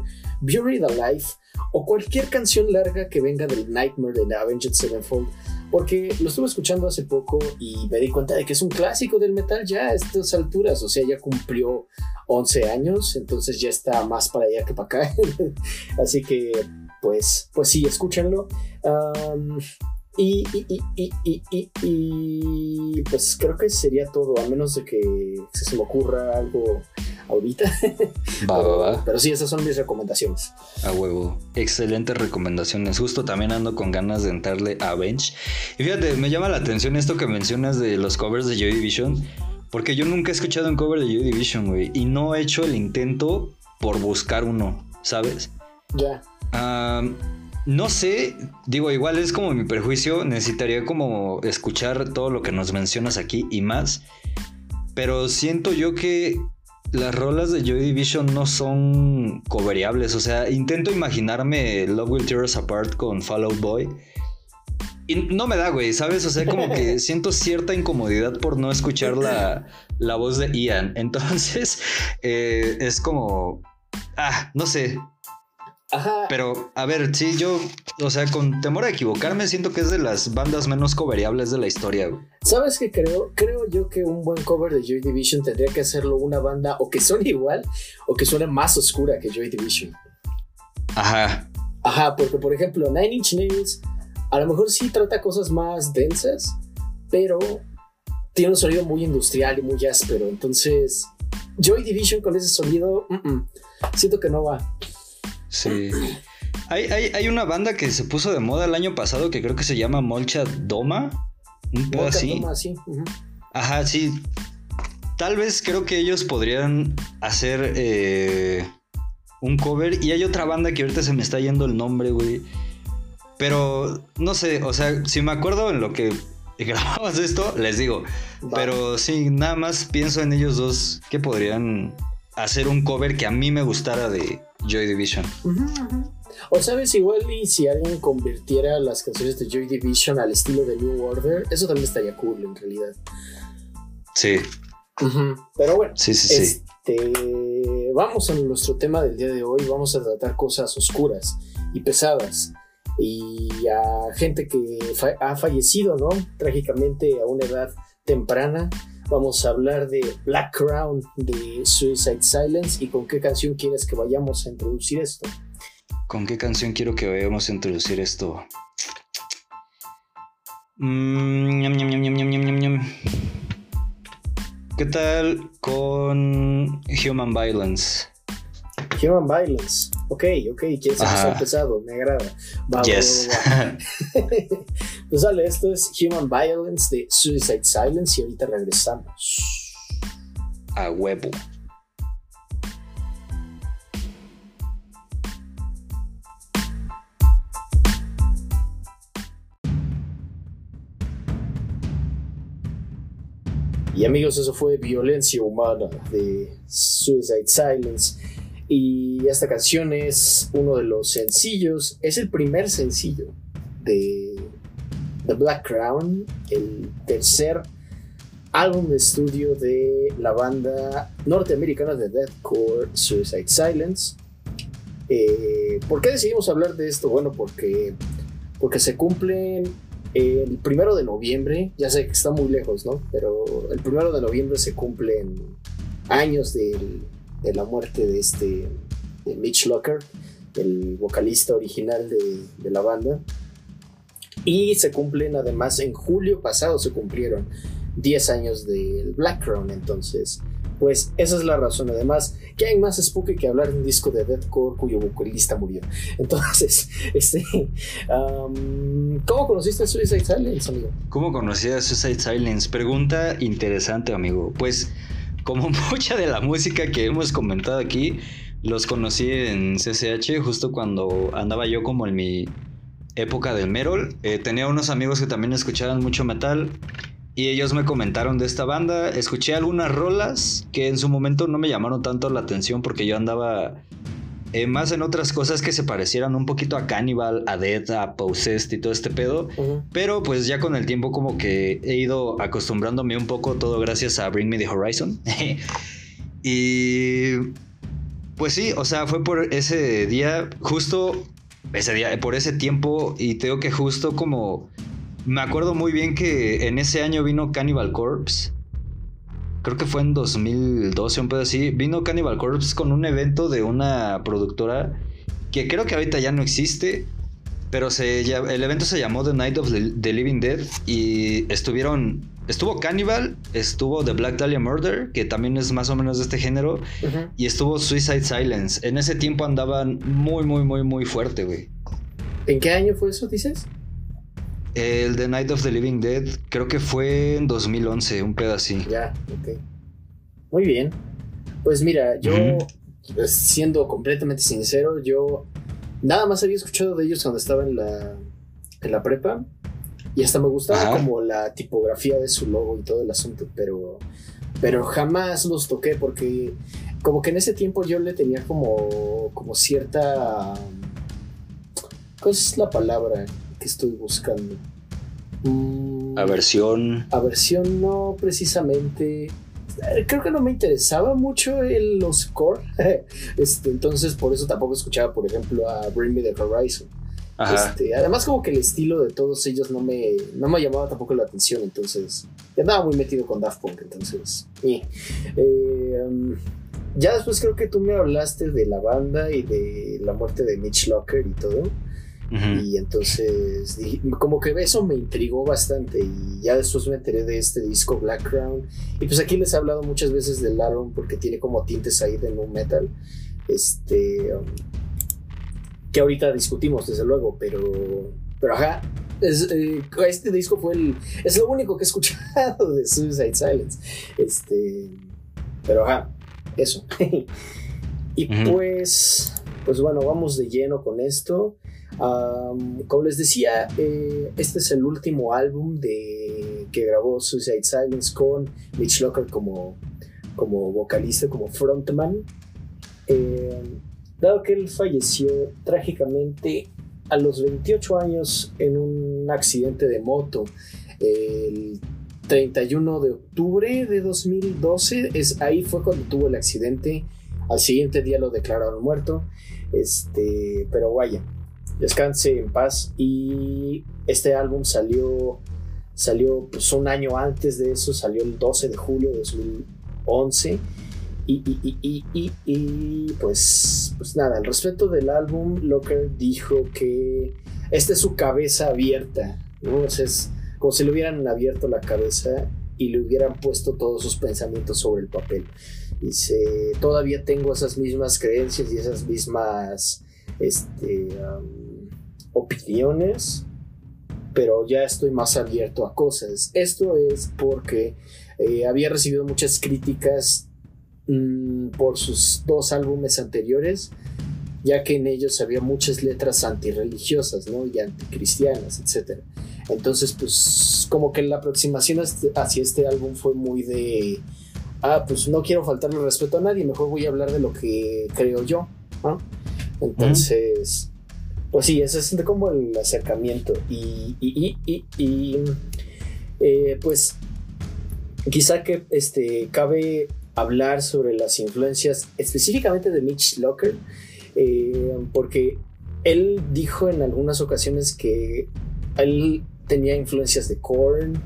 Buried Alive o cualquier canción larga que venga del Nightmare de Avenged Sevenfold. Porque lo estuve escuchando hace poco y me di cuenta de que es un clásico del metal ya a estas alturas. O sea, ya cumplió 11 años, entonces ya está más para allá que para acá. Así que, pues, pues sí, escúchenlo. Y, y, pues creo que sería todo, a menos de que se me ocurra algo ahorita. Va, va, va. Pero sí, esas son mis recomendaciones. A huevo. Excelentes recomendaciones. Justo también ando con ganas de entrarle a Bench. Y fíjate, me llama la atención esto que mencionas de los covers de Joy Division. Porque yo nunca he escuchado un cover de Joy Division, güey. Y no he hecho el intento por buscar uno, ¿sabes? Ya. No sé, digo, igual es como mi perjuicio, necesitaría como escuchar todo lo que nos mencionas aquí y más, pero siento yo que las rolas de Joy Division no son coveriables. O sea, intento imaginarme Love Will Tear Us Apart con Fall Out Boy. Y no me da, güey, ¿sabes? O sea, como que siento cierta incomodidad por no escuchar la, la voz de Ian. Entonces, eh, es como. Ah, no sé. Ajá. Pero, a ver, sí, yo, o sea, con temor a equivocarme, siento que es de las bandas menos coveriables de la historia, güey. ¿Sabes qué creo? Creo yo que un buen cover de Joy Division tendría que hacerlo una banda o que suene igual o que suene más oscura que Joy Division. Ajá. Ajá, porque por ejemplo, Nine Inch Nails a lo mejor sí trata cosas más densas, pero tiene un sonido muy industrial y muy áspero. Entonces, Joy Division con ese sonido, mm, mm, siento que no va. Sí. Hay, hay, hay una banda que se puso de moda el año pasado que creo que se llama Molcha Doma. Un Nunca así. Ajá, sí. Tal vez creo que ellos podrían hacer eh, un cover. Y hay otra banda que ahorita se me está yendo el nombre, güey. Pero no sé, o sea, si me acuerdo en lo que grabamos esto, les digo. Va. Pero sí, nada más pienso en ellos dos que podrían hacer un cover que a mí me gustara de Joy Division. O sabes, igual y si alguien convirtiera las canciones de Joy Division al estilo de New Order, eso también estaría cool en realidad. Sí. Pero bueno, sí, sí, sí. este, vamos a nuestro tema del día de hoy. Vamos a tratar cosas oscuras y pesadas. Y a gente que fa- ha fallecido, ¿no? Trágicamente a una edad temprana vamos a hablar de Black Crown de Suicide Silence y con qué canción quieres que vayamos a introducir esto. ¿Con qué canción quiero que vayamos a introducir esto? Mm, ¿Qué tal con Human Violence? Human Violence. Ok, ok, quieres empezar pesado, me agrada. Va, va, Yes. va, va. pues dale, esto es Human Violence de Suicide Silence y ahorita regresamos. A huevo. Y amigos, eso fue Violencia Humana de Suicide Silence. Y esta canción es uno de los sencillos, es el primer sencillo de The Black Crown, el tercer álbum de estudio de la banda norteamericana de deathcore Suicide Silence. Eh, ¿Por qué decidimos hablar de esto? Bueno, porque, porque se cumplen el primero de noviembre, ya sé que está muy lejos, ¿no? Pero el primero de noviembre se cumplen años del- de la muerte de este Mitch Locker, el vocalista original de, la banda. Y se cumplen además en julio pasado se cumplieron 10 años del Black Crown, entonces pues esa es la razón. Además, ¿qué hay más spooky que hablar de un disco de deathcore cuyo vocalista murió? Entonces, este, um, ¿cómo conociste a Suicide Silence, amigo? ¿Cómo conocías a Suicide Silence? Pregunta interesante, amigo. Pues, como mucha de la música que hemos comentado aquí, los conocí en CCH justo cuando andaba yo como en mi época del Merol. Eh, tenía unos amigos que también escuchaban mucho metal y ellos me comentaron de esta banda. Escuché algunas rolas que en su momento no me llamaron tanto la atención porque yo andaba eh, más en otras cosas que se parecieran un poquito a Cannibal, a Death, a Possessed y todo este pedo. Pero pues ya con el tiempo como que he ido acostumbrándome un poco todo gracias a Bring Me the Horizon. y pues sí, o sea, fue por ese día, justo ese día, por ese tiempo y tengo que justo como... Me acuerdo muy bien que en ese año vino Cannibal Corpse. Creo que fue en 2012, un pedo así. Vino Cannibal Corpse con un evento de una productora que creo que ahorita ya no existe, pero se, el evento se llamó The Night of the, Living Dead y estuvieron, estuvo Cannibal, estuvo The Black Dahlia Murder, que también es más o menos de este género, y estuvo Suicide Silence. En ese tiempo andaban muy, muy, muy, muy fuerte, güey. ¿En qué año fue eso, dices? El The Night of the Living Dead creo que fue en 2011, un así. Ya, ok. Muy bien. Pues mira, yo, siendo completamente sincero, yo nada más había escuchado de ellos cuando estaba en la, en la prepa. Y hasta me gustaba Ajá. como la tipografía de su logo y todo el asunto, pero pero jamás los toqué porque como que en ese tiempo yo le tenía como, como cierta... ¿Cuál es la palabra que estoy buscando? Mm, aversión. Aversión no precisamente. Eh, creo que no me interesaba mucho el, los core. este, entonces por eso tampoco escuchaba, por ejemplo, a Bring Me the Horizon. Este, además como que el estilo de todos ellos no me, no me llamaba tampoco la atención, entonces andaba muy metido con Daft Punk, entonces... Eh, um, ya después creo que tú me hablaste de la banda y de la muerte de Mitch Locker y todo. Y entonces, como que eso me intrigó bastante. Y ya después me enteré de este disco Black Crown. Y pues aquí les he hablado muchas veces del álbum porque tiene como tintes ahí de nu metal. Este. Um, que ahorita discutimos, desde luego, pero. Pero ajá. Eh, este disco fue el. Es lo único que he escuchado de Suicide Silence. Este. Pero ajá eso. y pues, pues bueno, vamos de lleno con esto. Como les decía, eh, este es el último álbum de, que grabó Suicide Silence con Mitch Locker como, como vocalista, como frontman. Eh, dado que él falleció trágicamente a los 28 años en un accidente de moto el 31 de octubre de 2012, es, ahí fue cuando tuvo el accidente. Al siguiente día lo declararon muerto. Este, pero vaya, descanse en paz. Y este álbum salió, salió pues, un año antes de eso, salió el 12 de julio de 2011. Y, y, y, y, pues, pues nada, al respecto del álbum, Locker dijo que esta es su cabeza abierta, ¿no? como si le hubieran abierto la cabeza y le hubieran puesto todos sus pensamientos sobre el papel. Dice, todavía tengo esas mismas creencias y esas mismas este, opiniones, pero ya estoy más abierto a cosas. Esto es porque eh, había recibido muchas críticas mm, por sus dos álbumes anteriores, ya que en ellos había muchas letras antirreligiosas ¿no? y anticristianas, etc. Entonces, pues como que la aproximación hacia este álbum fue muy de, ah, pues no quiero faltarle respeto a nadie, mejor voy a hablar de lo que creo yo, ¿no? Entonces, pues sí, ese es como el acercamiento. Y, y, y, y eh, pues quizá que este, cabe hablar sobre las influencias específicamente de Mitch Locker, eh, porque él dijo en algunas ocasiones que él tenía influencias de Korn,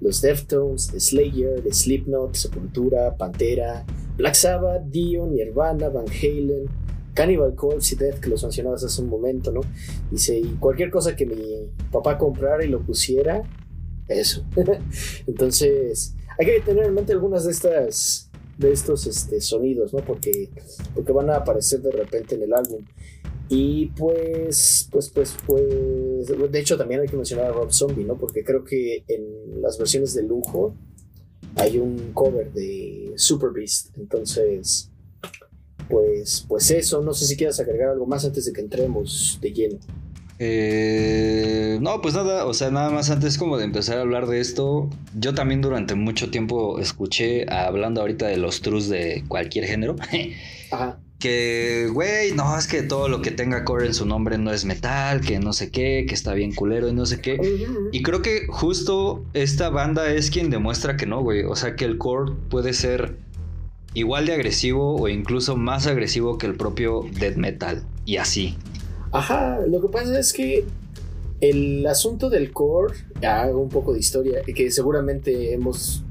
los Deftones, de Slayer, de Slipknot, Sepultura, Pantera, Black Sabbath, Dio, Nirvana, Van Halen, Cannibal Corpse y Death, que los mencionabas hace un momento, ¿no? Dice, y cualquier cosa que mi papá comprara y lo pusiera, eso. Entonces, hay que tener en mente algunas de estas de estos este, sonidos, ¿no? Porque, porque van a aparecer de repente en el álbum. Y pues, pues, pues, pues, de hecho también hay que mencionar a Rob Zombie, ¿no? Porque creo que en las versiones de lujo hay un cover de Super Beast. Entonces, pues, pues eso, no sé si quieras agregar algo más antes de que entremos de lleno. Eh, no, pues nada, o sea, nada más antes como de empezar a hablar de esto, yo también durante mucho tiempo escuché, hablando ahorita de los trus de cualquier género, Ajá que, güey, no, es que todo lo que tenga core en su nombre no es metal, que no sé qué, que está bien culero y no sé qué. Y creo que justo esta banda es quien demuestra que no, güey. O sea, que el core puede ser igual de agresivo o incluso más agresivo que el propio death metal. Y así. Ajá, lo que pasa es que el asunto del core, hago un poco de historia, que seguramente hemos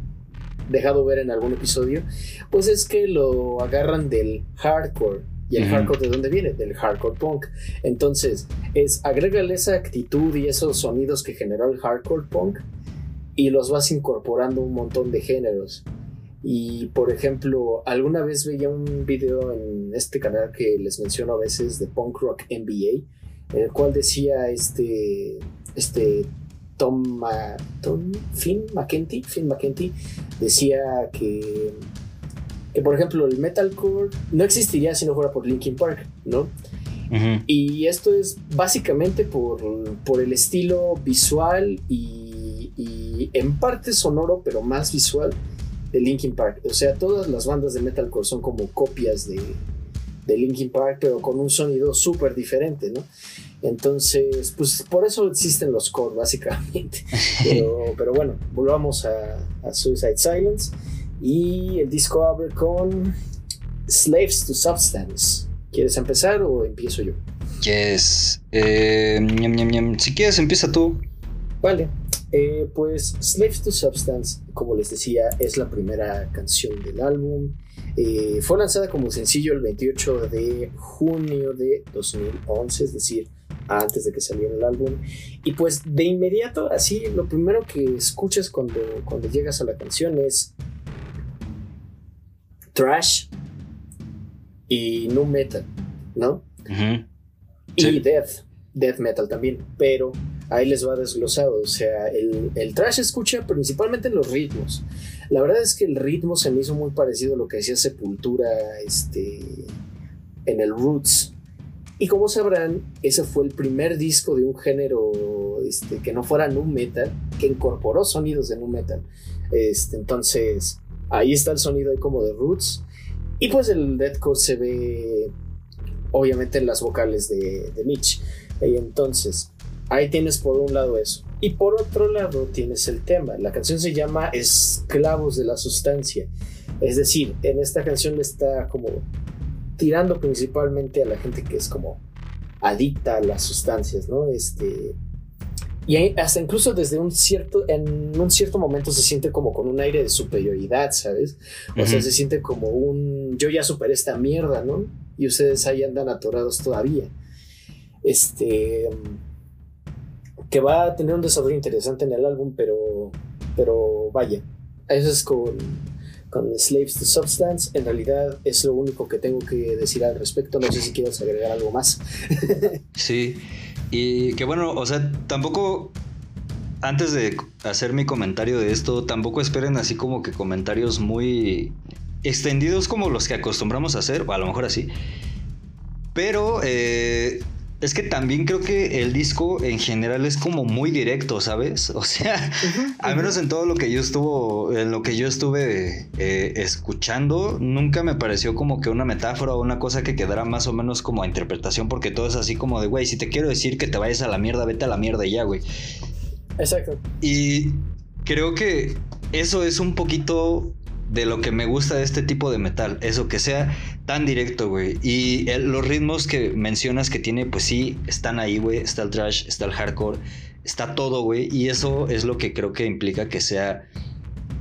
dejado ver en algún episodio, pues es que lo agarran del hardcore. ¿Y el hardcore de dónde viene? Del hardcore punk. Entonces, es agrégale esa actitud y esos sonidos que generó el hardcore punk y los vas incorporando un montón de géneros. Y por ejemplo, alguna vez veía un video en este canal que les menciono a veces de Punk Rock NBA, en el cual decía este, este Tom, Tom Finn McKenty, Finn McKenty decía que, que, por ejemplo, el metalcore no existiría si no fuera por Linkin Park, ¿no? Y esto es básicamente por, por el estilo visual y, y, en parte sonoro, pero más visual de Linkin Park. O sea, todas las bandas de metalcore son como copias de, de Linkin Park, pero con un sonido súper diferente, ¿no? Entonces, pues por eso existen los core, básicamente. Pero, bueno, volvamos a, a, Suicide Silence. Y el disco abre con Slaves to Substance. ¿Quieres empezar o empiezo yo? Yes. Eh, si quieres, empieza tú. Vale. Eh, pues Slaves to Substance, como les decía, es la primera canción del álbum. Eh, fue lanzada como sencillo el 28 de junio de 2011, es decir, antes de que saliera el álbum. Y pues de inmediato, así, lo primero que escuchas cuando, cuando llegas a la canción es trash y nu metal, ¿no? Y death, death metal también, pero ahí les va desglosado. O sea, el, el trash escucha principalmente en los ritmos. La verdad es que el ritmo se me hizo muy parecido a lo que hacía Sepultura este, en el Roots. Y como sabrán, ese fue el primer disco de un género este, que no fuera nu metal, que incorporó sonidos de nu metal. Este, entonces, ahí está el sonido ahí como de Roots. Y pues el deathcore se ve obviamente en las vocales de, de Mitch. Y entonces, Ahí tienes por un lado eso. Y por otro lado tienes el tema. La canción se llama Esclavos de la Sustancia. Es decir, en esta canción le está como tirando principalmente a la gente que es como adicta a las sustancias, ¿no? Este, y hasta incluso desde un cierto, en un cierto momento se siente como con un aire de superioridad, ¿sabes? O sea, se siente como un, yo ya superé esta mierda, ¿no? Y ustedes ahí andan atorados todavía. Este, que va a tener un desarrollo interesante en el álbum, pero, pero vaya, eso es con, con Slaves to Substance. En realidad es lo único que tengo que decir al respecto. No sé si quieres agregar algo más. sí, y que bueno, o sea, tampoco antes de hacer mi comentario de esto, tampoco esperen así como que comentarios muy extendidos como los que acostumbramos a hacer, o a lo mejor así. Pero eh, es que también creo que el disco en general es como muy directo, ¿sabes? O sea, al menos en todo lo que yo estuvo, en lo que yo estuve eh, escuchando, nunca me pareció como que una metáfora o una cosa que quedara más o menos como a interpretación, porque todo es así como de, güey, si te quiero decir que te vayas a la mierda, vete a la mierda y ya, güey. Exacto. Y creo que eso es un poquito de lo que me gusta de este tipo de metal, eso que sea tan directo, güey. Y los ritmos que mencionas que tiene, pues sí, están ahí, güey. Está el trash, está el hardcore, está todo, güey. Y eso es lo que creo que implica que sea,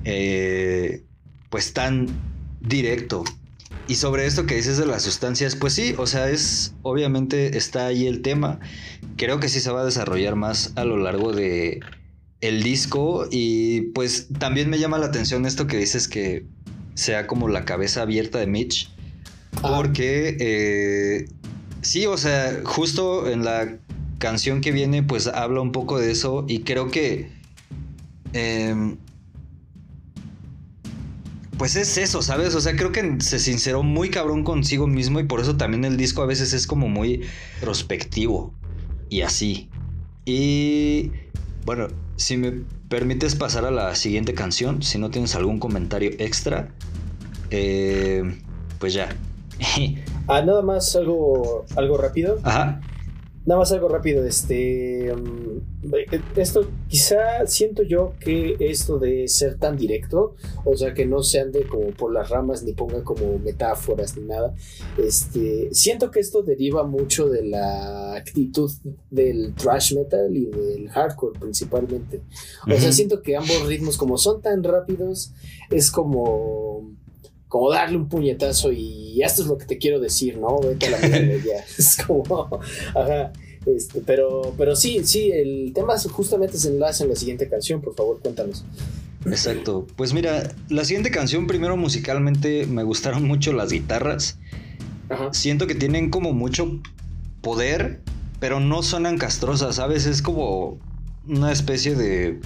eh, pues tan directo. Y sobre esto que dices de las sustancias, pues sí, o sea, es, obviamente está ahí el tema. Creo que sí se va a desarrollar más a lo largo de el disco y pues también me llama la atención esto que dices que sea como la cabeza abierta de Mitch. Porque eh, sí, o sea, justo en la canción que viene pues habla un poco de eso y creo que... Em, pues es eso, ¿sabes? O sea, creo que se sinceró muy cabrón consigo mismo y por eso también el disco a veces es como muy prospectivo y así. Y bueno, si me permites pasar a la siguiente canción, si no tienes algún comentario extra, eh, pues ya. ah, nada más algo, algo rápido. Ajá. Nada más algo rápido, este... Mm, esto quizá siento yo que esto de ser tan directo, o sea, que no se ande como por las ramas ni ponga como metáforas ni nada, este, siento que esto deriva mucho de la actitud del thrash metal y del hardcore principalmente. O sea, siento que ambos ritmos como son tan rápidos, es como como darle un puñetazo y esto es lo que te quiero decir, ¿no? Vete a la mierda ya. Es como, ajá. Este, pero, pero sí, sí, el tema justamente se enlaza en la siguiente canción, por favor, cuéntanos. Exacto. Pues mira, la siguiente canción, primero musicalmente, me gustaron mucho las guitarras. Ajá. Siento que tienen como mucho poder, pero no suenan castrosas, ¿sabes? Es como una especie de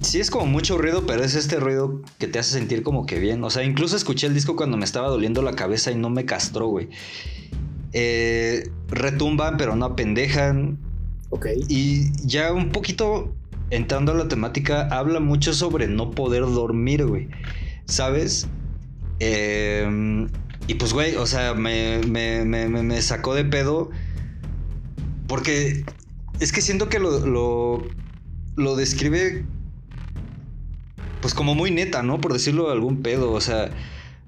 Sí, es como mucho ruido, pero es este ruido que te hace sentir como que bien. O sea, incluso escuché el disco cuando me estaba doliendo la cabeza y no me castró, güey. Eh, retumban, pero no apendejan. Ok. Y ya un poquito entrando a la temática, habla mucho sobre no poder dormir, güey. ¿sabes? Em, y pues, güey, o sea, me, me, me, me, sacó de pedo porque es que siento que lo, lo, lo describe pues como muy neta, ¿no? Por decirlo de algún pedo, o sea,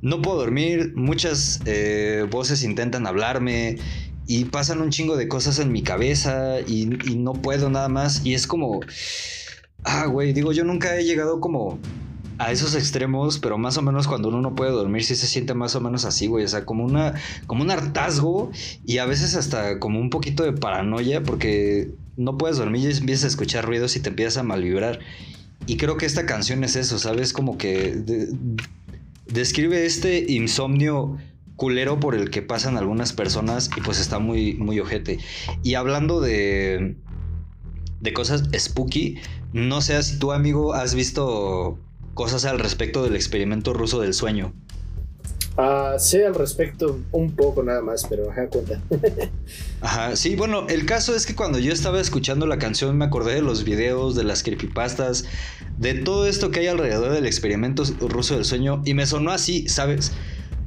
no puedo dormir, muchas eh, voces intentan hablarme y pasan un chingo de cosas en mi cabeza y, no puedo nada más y es como, ah, güey, digo, yo nunca he llegado como a esos extremos, pero más o menos cuando uno no puede dormir sí se siente más o menos así, güey, o sea, como una como un hartazgo y a veces hasta como un poquito de paranoia porque no puedes dormir y empiezas a escuchar ruidos y te empiezas a malvibrar. Y creo que esta canción es eso, ¿sabes? Como que describe este insomnio culero por el que pasan algunas personas y pues está muy, muy ojete. Y hablando de, de cosas spooky, no sé si tú amigo has visto cosas al respecto del experimento ruso del sueño. Ah, sé al respecto un poco nada más, pero ajá, cuenta. ajá, sí, bueno, el caso es que cuando yo estaba escuchando la canción me acordé de los videos, de las creepypastas, de todo esto que hay alrededor del experimento ruso del sueño y me sonó así, ¿sabes?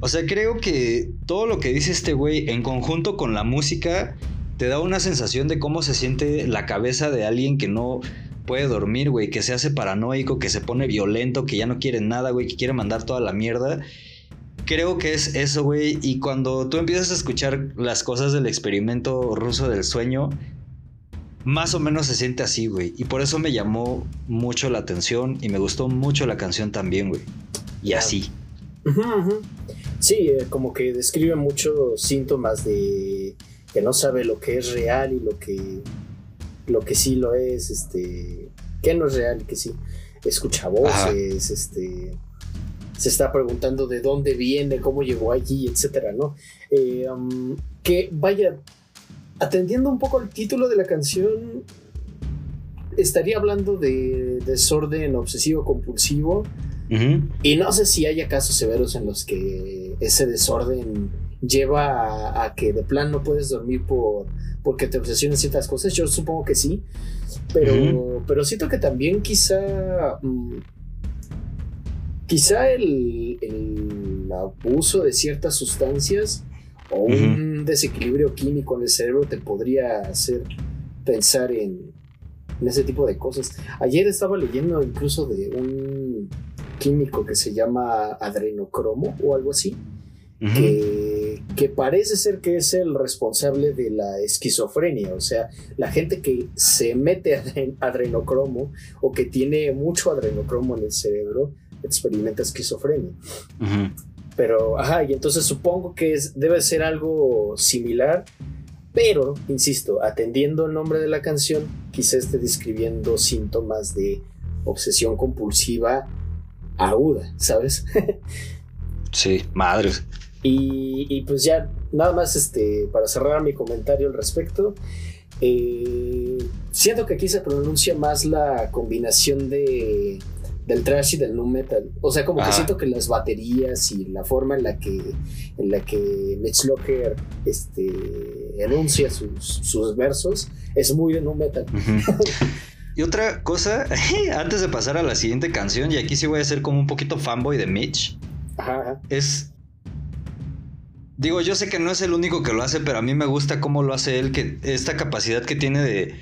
O sea, creo que todo lo que dice este güey en conjunto con la música te da una sensación de cómo se siente la cabeza de alguien que no puede dormir, güey, que se hace paranoico, que se pone violento, que ya no quiere nada, güey, que quiere mandar toda la mierda creo que es eso, güey. Y cuando tú empiezas a escuchar las cosas del experimento ruso del sueño, más o menos se siente así, güey. Y por eso me llamó mucho la atención y me gustó mucho la canción también, güey. Y así. Sí, eh, como que describe muchos síntomas de que no sabe lo que es real y lo que, lo que sí lo es, este, que no es real y que sí. Escucha voces, este se está preguntando de dónde viene, cómo llegó allí, etcétera, ¿no? Eh, um, que vaya, atendiendo un poco al título de la canción, estaría hablando de desorden obsesivo compulsivo. Y no sé si haya casos severos en los que ese desorden lleva a, que de plan no puedes dormir por porque te obsesionan ciertas cosas. Yo supongo que sí. Pero, pero siento que también quizá mm, quizá el, abuso de ciertas sustancias o un desequilibrio químico en el cerebro te podría hacer pensar en, ese tipo de cosas. Ayer estaba leyendo incluso de un químico que se llama adrenocromo o algo así, que, que, parece ser que es el responsable de la esquizofrenia, o sea, la gente que se mete adrenocromo o que tiene mucho adrenocromo en el cerebro, experimenta esquizofrenia. Pero, ajá, y entonces supongo que es, debe ser algo similar, pero, insisto, atendiendo el nombre de la canción, quizá esté describiendo síntomas de obsesión compulsiva aguda, ¿sabes? sí, madres. Y, pues ya, nada más este, para cerrar mi comentario al respecto, eh, siento que aquí se pronuncia más la combinación de del trash y del nu metal. O sea, como que siento que las baterías y la forma en la que en la que Mitch Locker este, enuncia sus, versos es muy de nu metal. y otra cosa, antes de pasar a la siguiente canción, y aquí sí voy a ser como un poquito fanboy de Mitch, es Digo, yo sé que no es el único que lo hace, pero a mí me gusta cómo lo hace él, que esta capacidad que tiene de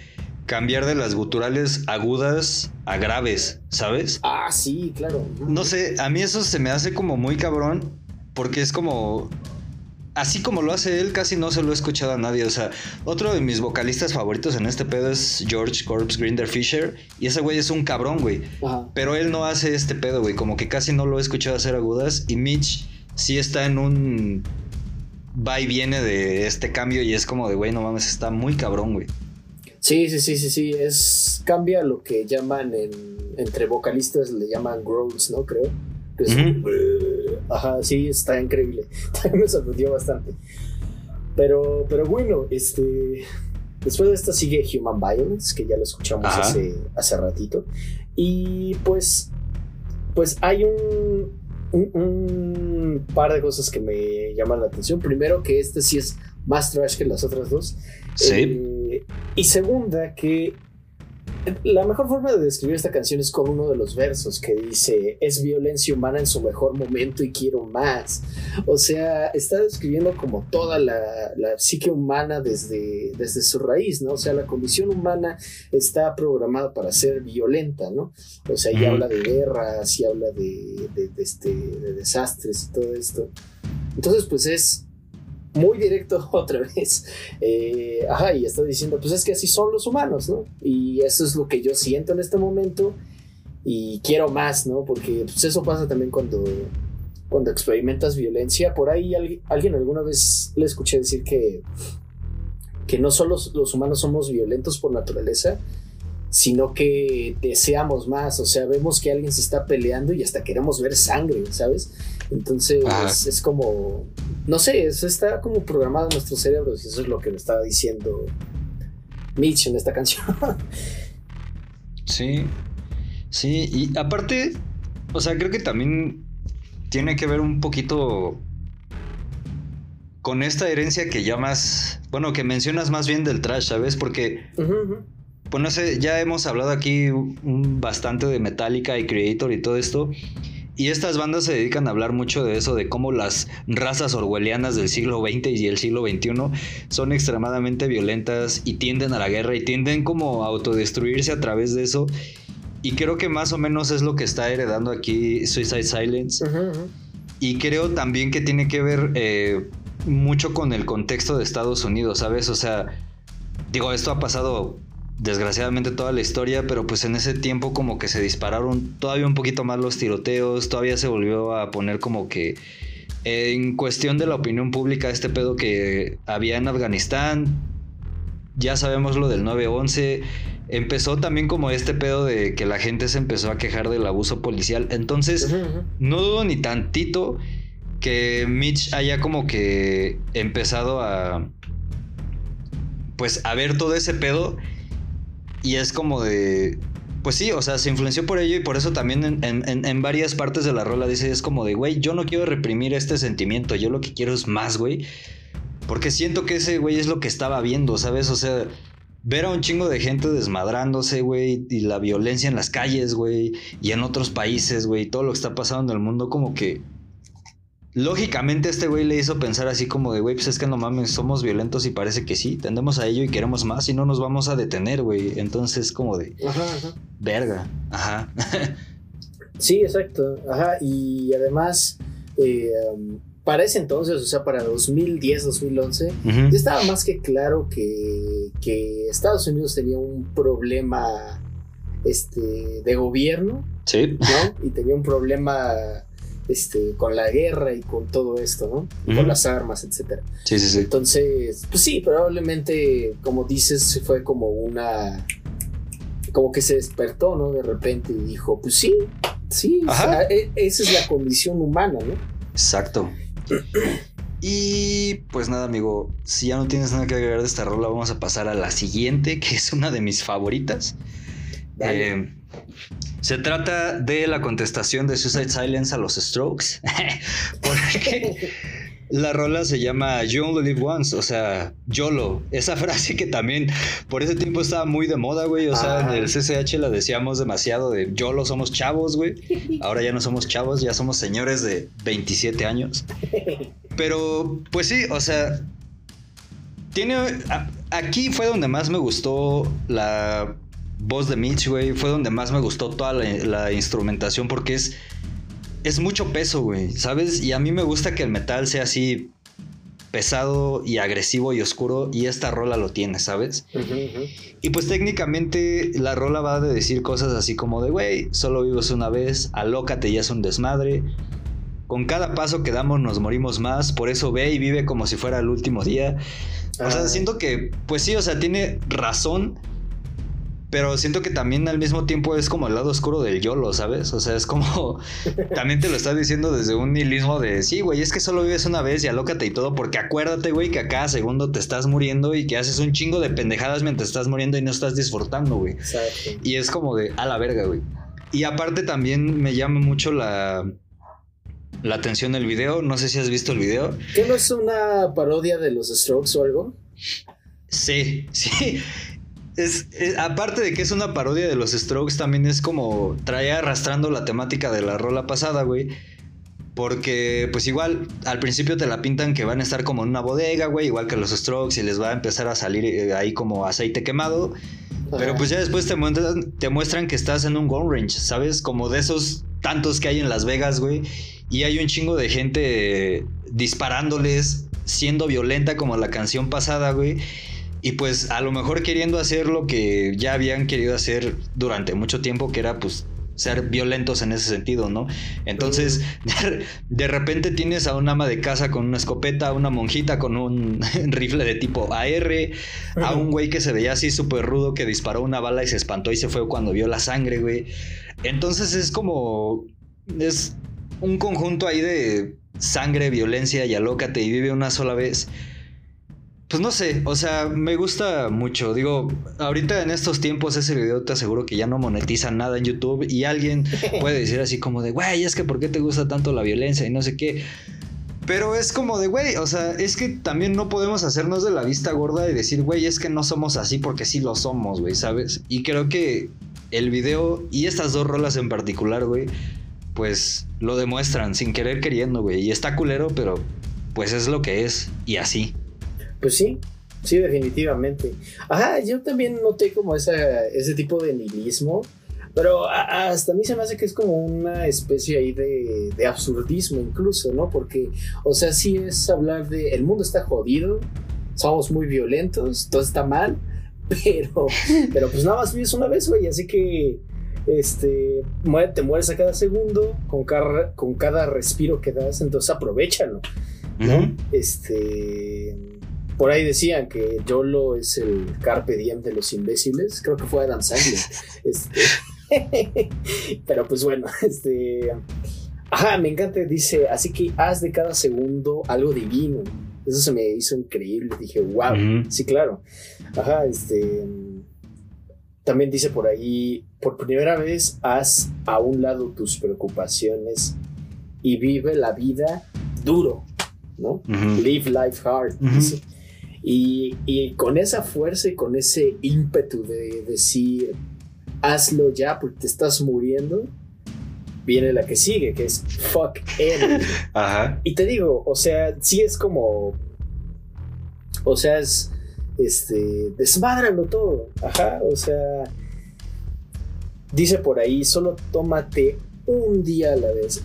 cambiar de las guturales agudas a graves, ¿sabes? Ah, sí, claro. No sé, a mí eso se me hace como muy cabrón, porque es como... Así como lo hace él, casi no se lo he escuchado a nadie. O sea, otro de mis vocalistas favoritos en este pedo es George Corpse Grinder Fisher. Y ese güey es un cabrón, güey. Pero él no hace este pedo, güey. Como que casi no lo he escuchado hacer agudas. Y Mitch sí está en un va y viene de este cambio. Y es como de, güey, no mames, está muy cabrón, güey. Sí, sí, sí, sí, sí. Es, cambia lo que llaman en, entre vocalistas, le llaman growls, ¿no? Creo. ajá, sí, está increíble. También me sorprendió bastante. Pero, pero bueno, este. Después de esto sigue Human Violence, que ya lo escuchamos hace, hace ratito. Y pues. Pues hay un, un, par de cosas que me llaman la atención. Primero, que este sí es más trash que las otras dos. Sí. Eh, y segunda, que La mejor forma de describir esta canción es con uno de los versos que dice, es violencia humana en su mejor momento y quiero más. O sea, está describiendo como toda la, la psique humana desde, desde su raíz, ¿no? O sea, la condición humana está programada para ser violenta, ¿no? O sea, y habla de guerras, y habla de, de, este, de desastres y todo esto. Entonces, pues es muy directo otra vez. Eh, ajá, y está diciendo, pues es que así son los humanos, ¿no? Y eso es lo que yo siento en este momento y quiero más, ¿no? Porque pues, eso pasa también cuando, cuando experimentas violencia. Por ahí alguien, alguna vez le escuché decir que, que no solo los humanos somos violentos por naturaleza, sino que deseamos más, o sea, vemos que alguien se está peleando y hasta queremos ver sangre, ¿sabes? Entonces es como, no sé, eso está como programado en nuestros cerebros y eso es lo que me estaba diciendo Mitch en esta canción. Sí, sí, y aparte, o sea, creo que también tiene que ver un poquito con esta herencia que llamas, bueno, que mencionas más bien del trash, ¿sabes? Porque pues no sé, ya hemos hablado aquí bastante de Metallica y Creator y todo esto. Y estas bandas se dedican a hablar mucho de eso, de cómo las razas orwellianas del siglo XX y el siglo XXI son extremadamente violentas y tienden a la guerra y tienden como a autodestruirse a través de eso. Y creo que más o menos es lo que está heredando aquí Suicide Silence. Y creo también que tiene que ver eh, mucho con el contexto de Estados Unidos, ¿sabes? O sea, digo, esto ha pasado desgraciadamente toda la historia, pero pues en ese tiempo como que se dispararon todavía un poquito más los tiroteos, todavía se volvió a poner como que en cuestión de la opinión pública este pedo que había en Afganistán, ya sabemos lo del 9-11, empezó también como este pedo de que la gente se empezó a quejar del abuso policial, entonces no dudo ni tantito que Mitch haya como que empezado a pues a ver todo ese pedo y es como de. Pues sí, o sea, se influenció por ello y por eso también en, varias partes de la rola dice, es como de, güey, yo no quiero reprimir este sentimiento, yo lo que quiero es más, güey. Porque siento que ese güey es lo que estaba viendo, ¿sabes? O sea, ver a un chingo de gente desmadrándose, güey, y la violencia en las calles, güey, y en otros países, güey, todo lo que está pasando en el mundo, como que Lógicamente este güey le hizo pensar así como de, güey, pues es que no mames, somos violentos y parece que sí, tendemos a ello y queremos más y no nos vamos a detener, güey. Entonces como de, ajá, ajá. verga, ajá. sí, exacto, ajá. Y además, eh, um, para ese entonces, o sea, para 2010, 2011, ya estaba más que claro que, que Estados Unidos tenía un problema este, de gobierno, sí. ¿no? Y tenía un problema este, con la guerra y con todo esto, ¿no? Con las armas, etcétera. Sí, sí, sí. Entonces, pues sí, probablemente, como dices, fue como una. Como que se despertó, ¿no? De repente y dijo, pues sí, sí, e, esa es la condición humana, ¿no? Exacto. Y pues nada, amigo, si ya no tienes nada que agregar de esta rola, vamos a pasar a la siguiente, que es una de mis favoritas. Eh, se trata de la contestación de Suicide Silence a los Strokes. Porque la rola se llama You Only Live Once, o sea, YOLO. Esa frase que también por ese tiempo estaba muy de moda, güey. O sea, en el CCH la decíamos demasiado de YOLO somos chavos, güey. Ahora ya no somos chavos, ya somos señores de 27 años. Pero, pues sí, o sea, tiene. Aquí fue donde más me gustó la voz de Mitch, güey, fue donde más me gustó toda la, instrumentación porque es, es mucho peso, güey, ¿sabes? Y a mí me gusta que el metal sea así pesado y agresivo y oscuro y esta rola lo tiene, ¿sabes? Y pues técnicamente la rola va de decir cosas así como de, güey, solo vives una vez, alócate y es un desmadre. Con cada paso que damos nos morimos más, por eso ve y vive como si fuera el último día. O sea, siento que, pues sí, o sea, tiene razón, pero siento que también al mismo tiempo es como el lado oscuro del YOLO, ¿sabes? O sea, es como. también te lo estás diciendo desde un nihilismo de. Sí, güey, es que solo vives una vez y alócate y todo, porque acuérdate, güey, que a cada segundo te estás muriendo y que haces un chingo de pendejadas mientras estás muriendo y no estás disfrutando, güey. Exacto. Y es como de. A la verga, güey. Y aparte también me llama mucho la. La atención del video. No sé si has visto el video. ¿Qué no es una parodia de los Strokes o algo? Sí, sí. Es, aparte de que es una parodia de los Strokes, también es como trae arrastrando la temática de la rola pasada, güey. Porque, pues igual, al principio te la pintan que van a estar como en una bodega, güey, igual que los Strokes, y les va a empezar a salir eh, ahí como aceite quemado. Pero pues ya después te muestran, te muestran que estás en un gun range, ¿sabes? Como de esos tantos que hay en Las Vegas, güey. Y hay un chingo de gente disparándoles, siendo violenta como la canción pasada, güey. Y pues a lo mejor queriendo hacer lo que ya habían querido hacer durante mucho tiempo, que era pues ser violentos en ese sentido, ¿no? Entonces, de, repente tienes a un ama de casa con una escopeta, a una monjita con un rifle de tipo AR, a un güey que se veía así súper rudo que disparó una bala y se espantó y se fue cuando vio la sangre, güey. Entonces es como... es un conjunto ahí de sangre, violencia y alócate y vive una sola vez. Pues no sé, o sea, me gusta mucho. Digo, ahorita en estos tiempos ese video te aseguro que ya no monetiza nada en YouTube y alguien puede decir así como de, güey, es que ¿por qué te gusta tanto la violencia y no sé qué? Pero es como de, güey, o sea, es que también no podemos hacernos de la vista gorda y decir, güey, es que no somos así porque sí lo somos, güey, ¿sabes? Y creo que el video y estas dos rolas en particular, güey, pues lo demuestran sin querer queriendo, güey. Y está culero, pero pues es lo que es y así. Pues sí, sí, definitivamente. Ajá, yo también noté como esa, ese tipo de nihilismo, pero hasta a mí se me hace que es como una especie ahí de, de absurdismo incluso, ¿no? Porque, o sea, sí es hablar de, el mundo está jodido, somos muy violentos, todo está mal, pero, pero pues nada más vives una vez, güey, así que este, te mueres a cada segundo con cada, con cada respiro que das, entonces aprovechalo, ¿no? Este, por ahí decían que Yolo es el carpe diem de los imbéciles. Creo que fue Adam Sandler. este, pero pues bueno, este. Ajá, me encanta. Dice, así que haz de cada segundo algo divino. Eso se me hizo increíble. Dije, wow. Sí, claro. Ajá, este. También dice por ahí, por primera vez haz a un lado tus preocupaciones y vive la vida duro, ¿no? Live life hard. dice. Y, con esa fuerza y con ese ímpetu de decir, hazlo ya porque te estás muriendo, viene la que sigue, que es fuck everything. Ajá. Y te digo, o sea, sí es como. O sea, es. Este. Desmádralo todo. Ajá. O sea. Dice por ahí, solo tómate un día a la vez.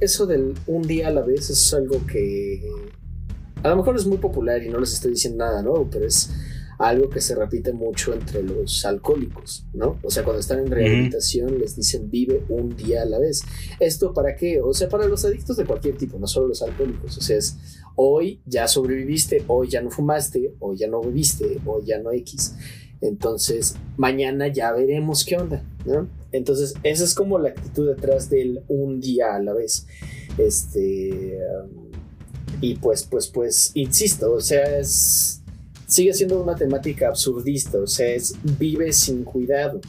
eso del un día a la vez es algo que a lo mejor es muy popular y no les estoy diciendo nada nuevo, pero es algo que se repite mucho entre los alcohólicos, ¿no? O sea, cuando están en rehabilitación les dicen vive un día a la vez. ¿Esto para qué? O sea, para los adictos de cualquier tipo, no solo los alcohólicos. O sea, es hoy ya sobreviviste, hoy ya no fumaste, hoy ya no bebiste, hoy ya no X. Entonces, mañana ya veremos qué onda, ¿no? Entonces, esa es como la actitud detrás del un día a la vez. Este. Um, y pues, pues, pues, insisto, o sea, es, sigue siendo una temática absurdista, o sea, es vive sin cuidado,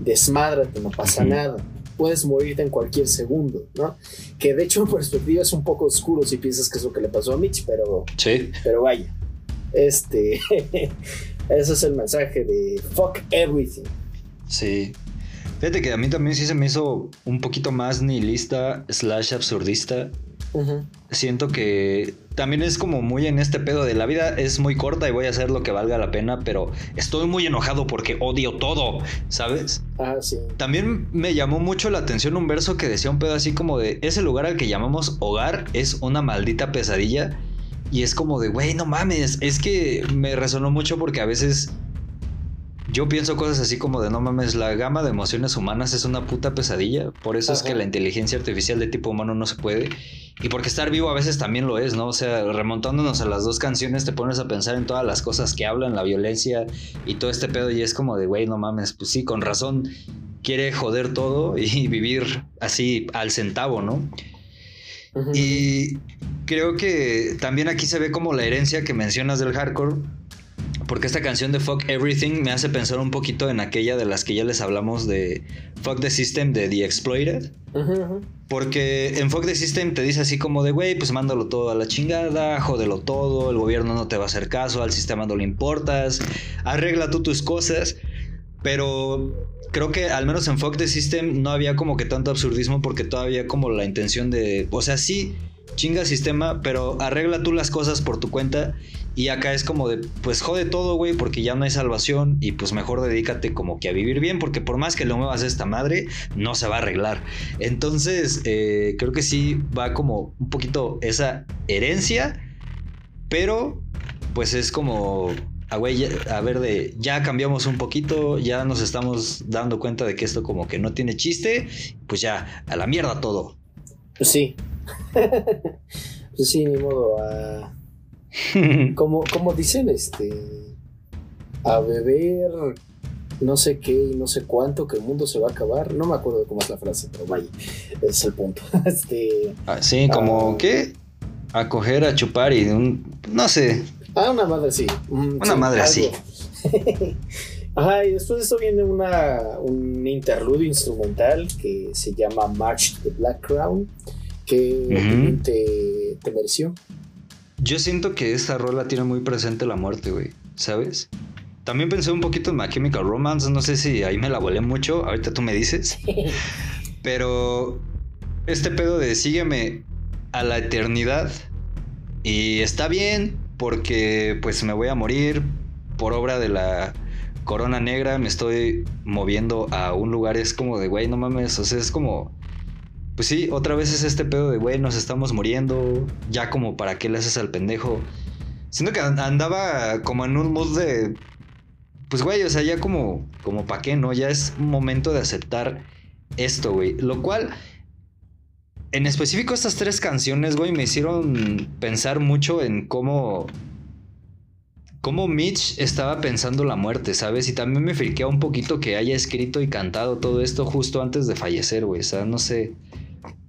desmádrate, no pasa nada, puedes morirte en cualquier segundo, ¿no? Que de hecho en perspectiva es un poco oscuro si piensas que es lo que le pasó a Mitch, pero, sí. pero vaya, este, ese es el mensaje de fuck everything. Sí. Fíjate que a mí también sí se me hizo un poquito más nihilista slash absurdista Siento que también es como muy en este pedo de la vida es muy corta y voy a hacer lo que valga la pena, pero estoy muy enojado porque odio todo, ¿sabes? Ah, sí. También me llamó mucho la atención un verso que decía un pedo así como de ese lugar al que llamamos hogar es una maldita pesadilla. Y es como de, güey, no mames, es que me resonó mucho porque a veces yo pienso cosas así como de no mames, la gama de emociones humanas es una puta pesadilla. Por eso es que la inteligencia artificial de tipo humano no se puede. Y porque estar vivo a veces también lo es, ¿no? O sea, remontándonos a las dos canciones, te pones a pensar en todas las cosas que hablan, la violencia y todo este pedo. Y es como de, güey, no mames, pues sí, con razón quiere joder todo y vivir así al centavo, ¿no? Y creo que también aquí se ve como la herencia que mencionas del hardcore porque esta canción de Fuck Everything me hace pensar un poquito en aquella de las que ya les hablamos de Fuck the System de The Exploited. Porque en Fuck the System te dice así como de, güey, pues mándalo todo a la chingada, jódelo todo, el gobierno no te va a hacer caso, al sistema no le importas, arregla tú tus cosas. Pero creo que al menos en Fuck the System no había como que tanto absurdismo porque todavía como la intención de, o sea, sí, chinga sistema, pero arregla tú las cosas por tu cuenta y acá es como de, pues jode todo, güey, porque ya no hay salvación y pues mejor dedícate como que a vivir bien, porque por más que lo muevas a esta madre, no se va a arreglar. Entonces, eh, creo que sí va como un poquito esa herencia, pero pues es como, a, güey, a ver, de ya cambiamos un poquito, ya nos estamos dando cuenta de que esto como que no tiene chiste, pues ya, a la mierda todo. Pues sí. pues sí, ni modo a como, como dicen, este, a beber no sé qué y no sé cuánto, que el mundo se va a acabar. No me acuerdo de cómo es la frase, pero vaya, es el punto. Este, ah, sí, como, ah, ¿qué? A coger, a chupar y un, no sé. Ah, una madre así. Mm, una madre así. Ajá, y después de eso viene una, un interludio instrumental que se llama March to the Black Crown, que te, te mereció. Yo siento que esta rola tiene muy presente la muerte, güey, ¿sabes? También pensé un poquito en My Chemical Romance, no sé si ahí me la volé mucho, ahorita tú me dices. Pero este pedo de sígueme a la eternidad y está bien porque pues me voy a morir por obra de la corona negra, me estoy moviendo a un lugar, es como de, güey, no mames, o sea, es como pues sí, otra vez es este pedo de, güey, nos estamos muriendo, ya como para qué le haces al pendejo. Siento que andaba como en un mood de, pues güey, o sea, ya como, como para qué, ¿no? Ya es momento de aceptar esto, güey. Lo cual, en específico estas tres canciones, güey, me hicieron pensar mucho en cómo... Cómo Mitch estaba pensando la muerte, ¿sabes? Y también me friquea un poquito que haya escrito y cantado todo esto justo antes de fallecer, güey. O sea, no sé.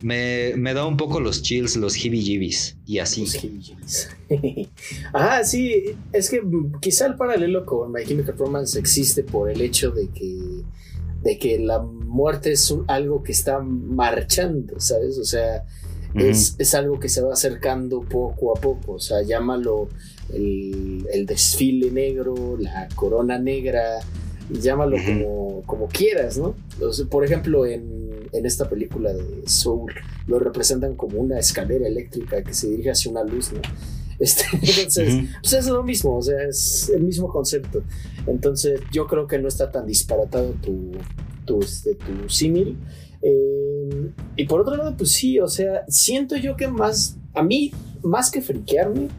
Me, da un poco los chills, los heebie-jeebies y así. Los ah, sí, es que quizá el paralelo con My Chemical Romance existe por el hecho de que, de que la muerte es algo que está marchando, ¿sabes? O sea, es, algo que se va acercando poco a poco, o sea, llámalo el, el desfile negro, la corona negra, llámalo como, como quieras, ¿no? por ejemplo, en en esta película de Soul lo representan como una escalera eléctrica que se dirige hacia una luz, ¿no? Este, entonces, pues es lo mismo, o sea, es el mismo concepto. Entonces, yo creo que no está tan disparatado tu, tu, este, tu símil. Eh, y por otro lado, pues sí, o sea, siento yo que más, a mí, más que friquearme,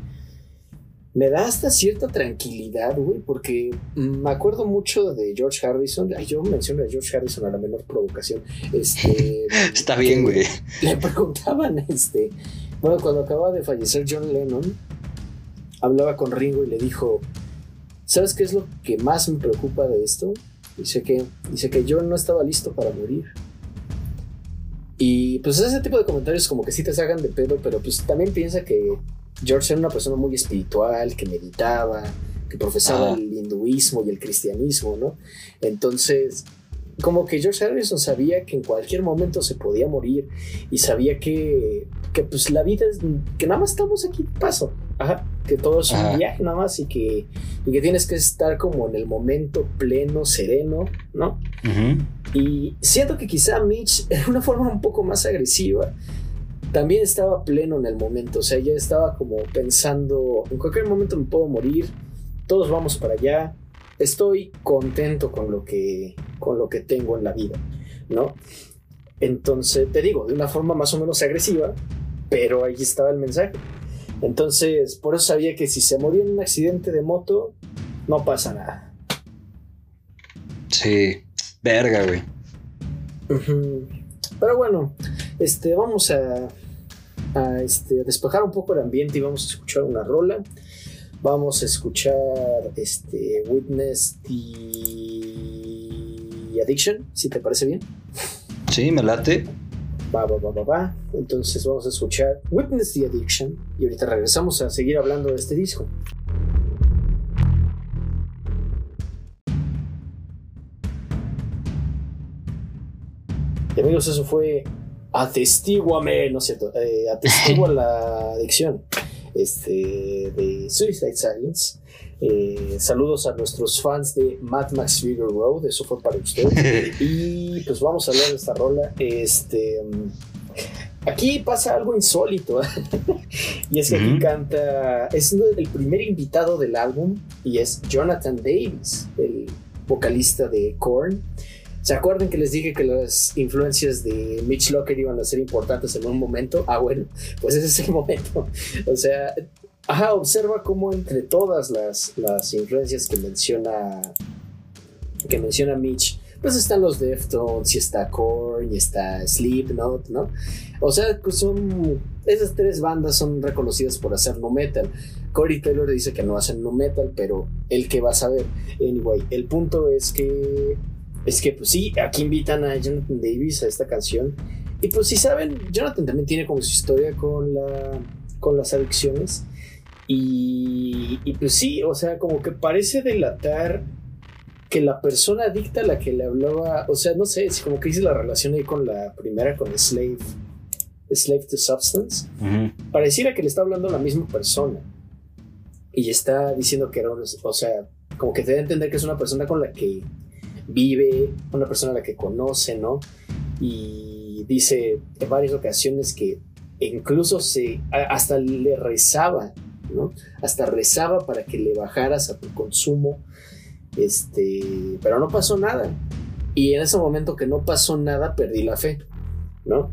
me da hasta cierta tranquilidad, güey, porque me acuerdo mucho de George Harrison. Ay, yo menciono a George Harrison a la menor provocación. Este, Está bien, güey. Le preguntaban, este, bueno, cuando acaba de fallecer John Lennon, hablaba con Ringo y le dijo, ¿sabes qué es lo que más me preocupa de esto? Dice que, dice que John no estaba listo para morir. Y pues ese tipo de comentarios como que sí te sacan de pedo, pero pues también piensa que George era una persona muy espiritual, que meditaba, que profesaba el hinduismo y el cristianismo, ¿no? Entonces, como que George Harrison sabía que en cualquier momento se podía morir y sabía que, que pues la vida es, que nada más estamos aquí paso, Ajá, que todo es un viaje nada más y que, y que tienes que estar como en el momento pleno, sereno, ¿no? Y siento que quizá Mitch, de una forma un poco más agresiva, también estaba pleno en el momento, o sea, ya estaba como pensando, en cualquier momento me puedo morir, todos vamos para allá, estoy contento con lo que, con lo que tengo en la vida, ¿no? Entonces, te digo, de una forma más o menos agresiva, pero ahí estaba el mensaje. Entonces, por eso sabía que si se moría en un accidente de moto, no pasa nada. Sí, verga, güey. Pero bueno, este, vamos a, este, a, despejar un poco el ambiente y vamos a escuchar una rola. Vamos a escuchar este, Witness y Addiction, si te parece bien. Sí, me late. Va, va, va, va, va. Entonces vamos a escuchar Witness the Addiction y ahorita regresamos a seguir hablando de este disco. Y amigos, eso fue Atestíguame, no es cierto, eh, Atestigua la adicción este, de Suicide Silence. Eh, saludos a nuestros fans de Mad Max Fury Road, eso fue para ustedes. y pues vamos a hablar de esta rola. Este, aquí pasa algo insólito. y es que aquí canta, es el primer invitado del álbum y es Jonathan Davis, el vocalista de Korn. ¿Se acuerdan que les dije que las influencias de Mitch Locker iban a ser importantes en un momento? Ah, bueno, pues ese es el momento. O sea, ajá, observa cómo entre todas las, las influencias que menciona que menciona Mitch, pues están los Deftones, y está Korn, y está Slipknot, ¿no? O sea, pues son esas tres bandas son reconocidas por hacer no metal. Corey Taylor dice que no hacen no metal, pero el que va a saber. Anyway, el punto es que es que pues sí, aquí invitan a Jonathan Davis a esta canción. Y pues si saben, Jonathan también tiene como su historia con, la, con las adicciones. Y, y pues sí, o sea, como que parece delatar que la persona adicta a la que le hablaba, o sea, no sé, es como que hice la relación ahí con la primera, con Slave, Slave to Substance. Pareciera que le está hablando a la misma persona. Y está diciendo que era, o sea, como que te a entender que es una persona con la que vive, una persona a la que conoce, ¿no? Y dice en varias ocasiones que incluso se, hasta le rezaba, ¿no? Hasta rezaba para que le bajaras a tu consumo, este, pero no pasó nada. Y en ese momento que no pasó nada, perdí la fe, ¿no?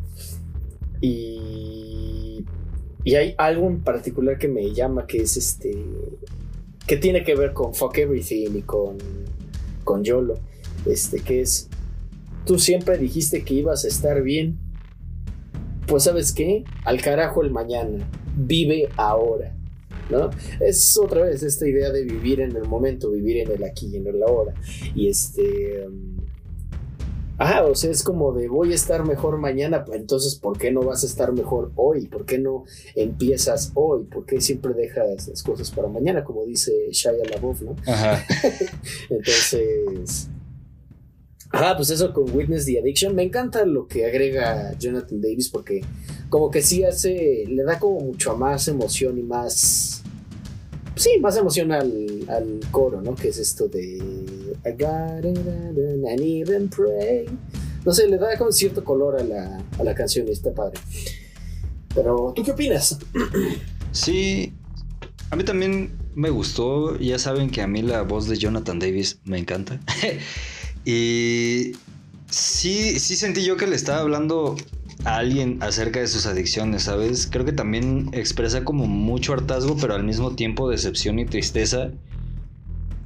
Y, y hay algo en particular que me llama, que es este, que tiene que ver con Fuck Everything y con, con YOLO este, que es, tú siempre dijiste que ibas a estar bien, pues sabes qué, al carajo el mañana, vive ahora. ¿No? Es otra vez esta idea de vivir en el momento, vivir en el aquí y en el ahora. Y este. ah, o sea, es como de voy a estar mejor mañana, pues entonces, ¿por qué no vas a estar mejor hoy? ¿Por qué no empiezas hoy? ¿Por qué siempre dejas las cosas para mañana, como dice Shia LaBeouf, ¿no? Ajá. entonces, Ah, pues eso con Witness the Addiction. Me encanta lo que agrega Jonathan Davis porque como que sí hace, le da como mucho más emoción y más... Sí, más emoción al, al coro, ¿no? Que es esto de... I got it and even pray. No sé, le da como cierto color a la, a la canción y está padre. Pero, ¿tú qué opinas? Sí, a mí también me gustó. Ya saben que a mí la voz de Jonathan Davis me encanta. Y sí, sí sentí yo que le estaba hablando a alguien acerca de sus adicciones, ¿sabes? Creo que también expresa como mucho hartazgo, pero al mismo tiempo decepción y tristeza.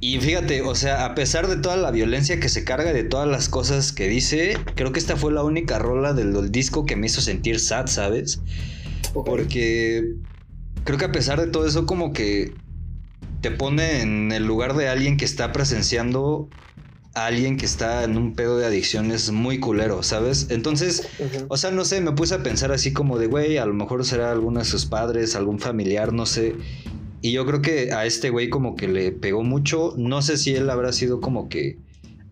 Y fíjate, o sea, a pesar de toda la violencia que se carga, de todas las cosas que dice, creo que esta fue la única rola del, disco que me hizo sentir sad, ¿sabes? Porque creo que a pesar de todo eso, como que te pone en el lugar de alguien que está presenciando alguien que está en un pedo de adicciones muy culero, ¿sabes? Entonces, o sea, no sé, me puse a pensar así como de, güey, a lo mejor será alguno de sus padres, algún familiar, no sé. Y yo creo que a este güey como que le pegó mucho. No sé si él habrá sido como que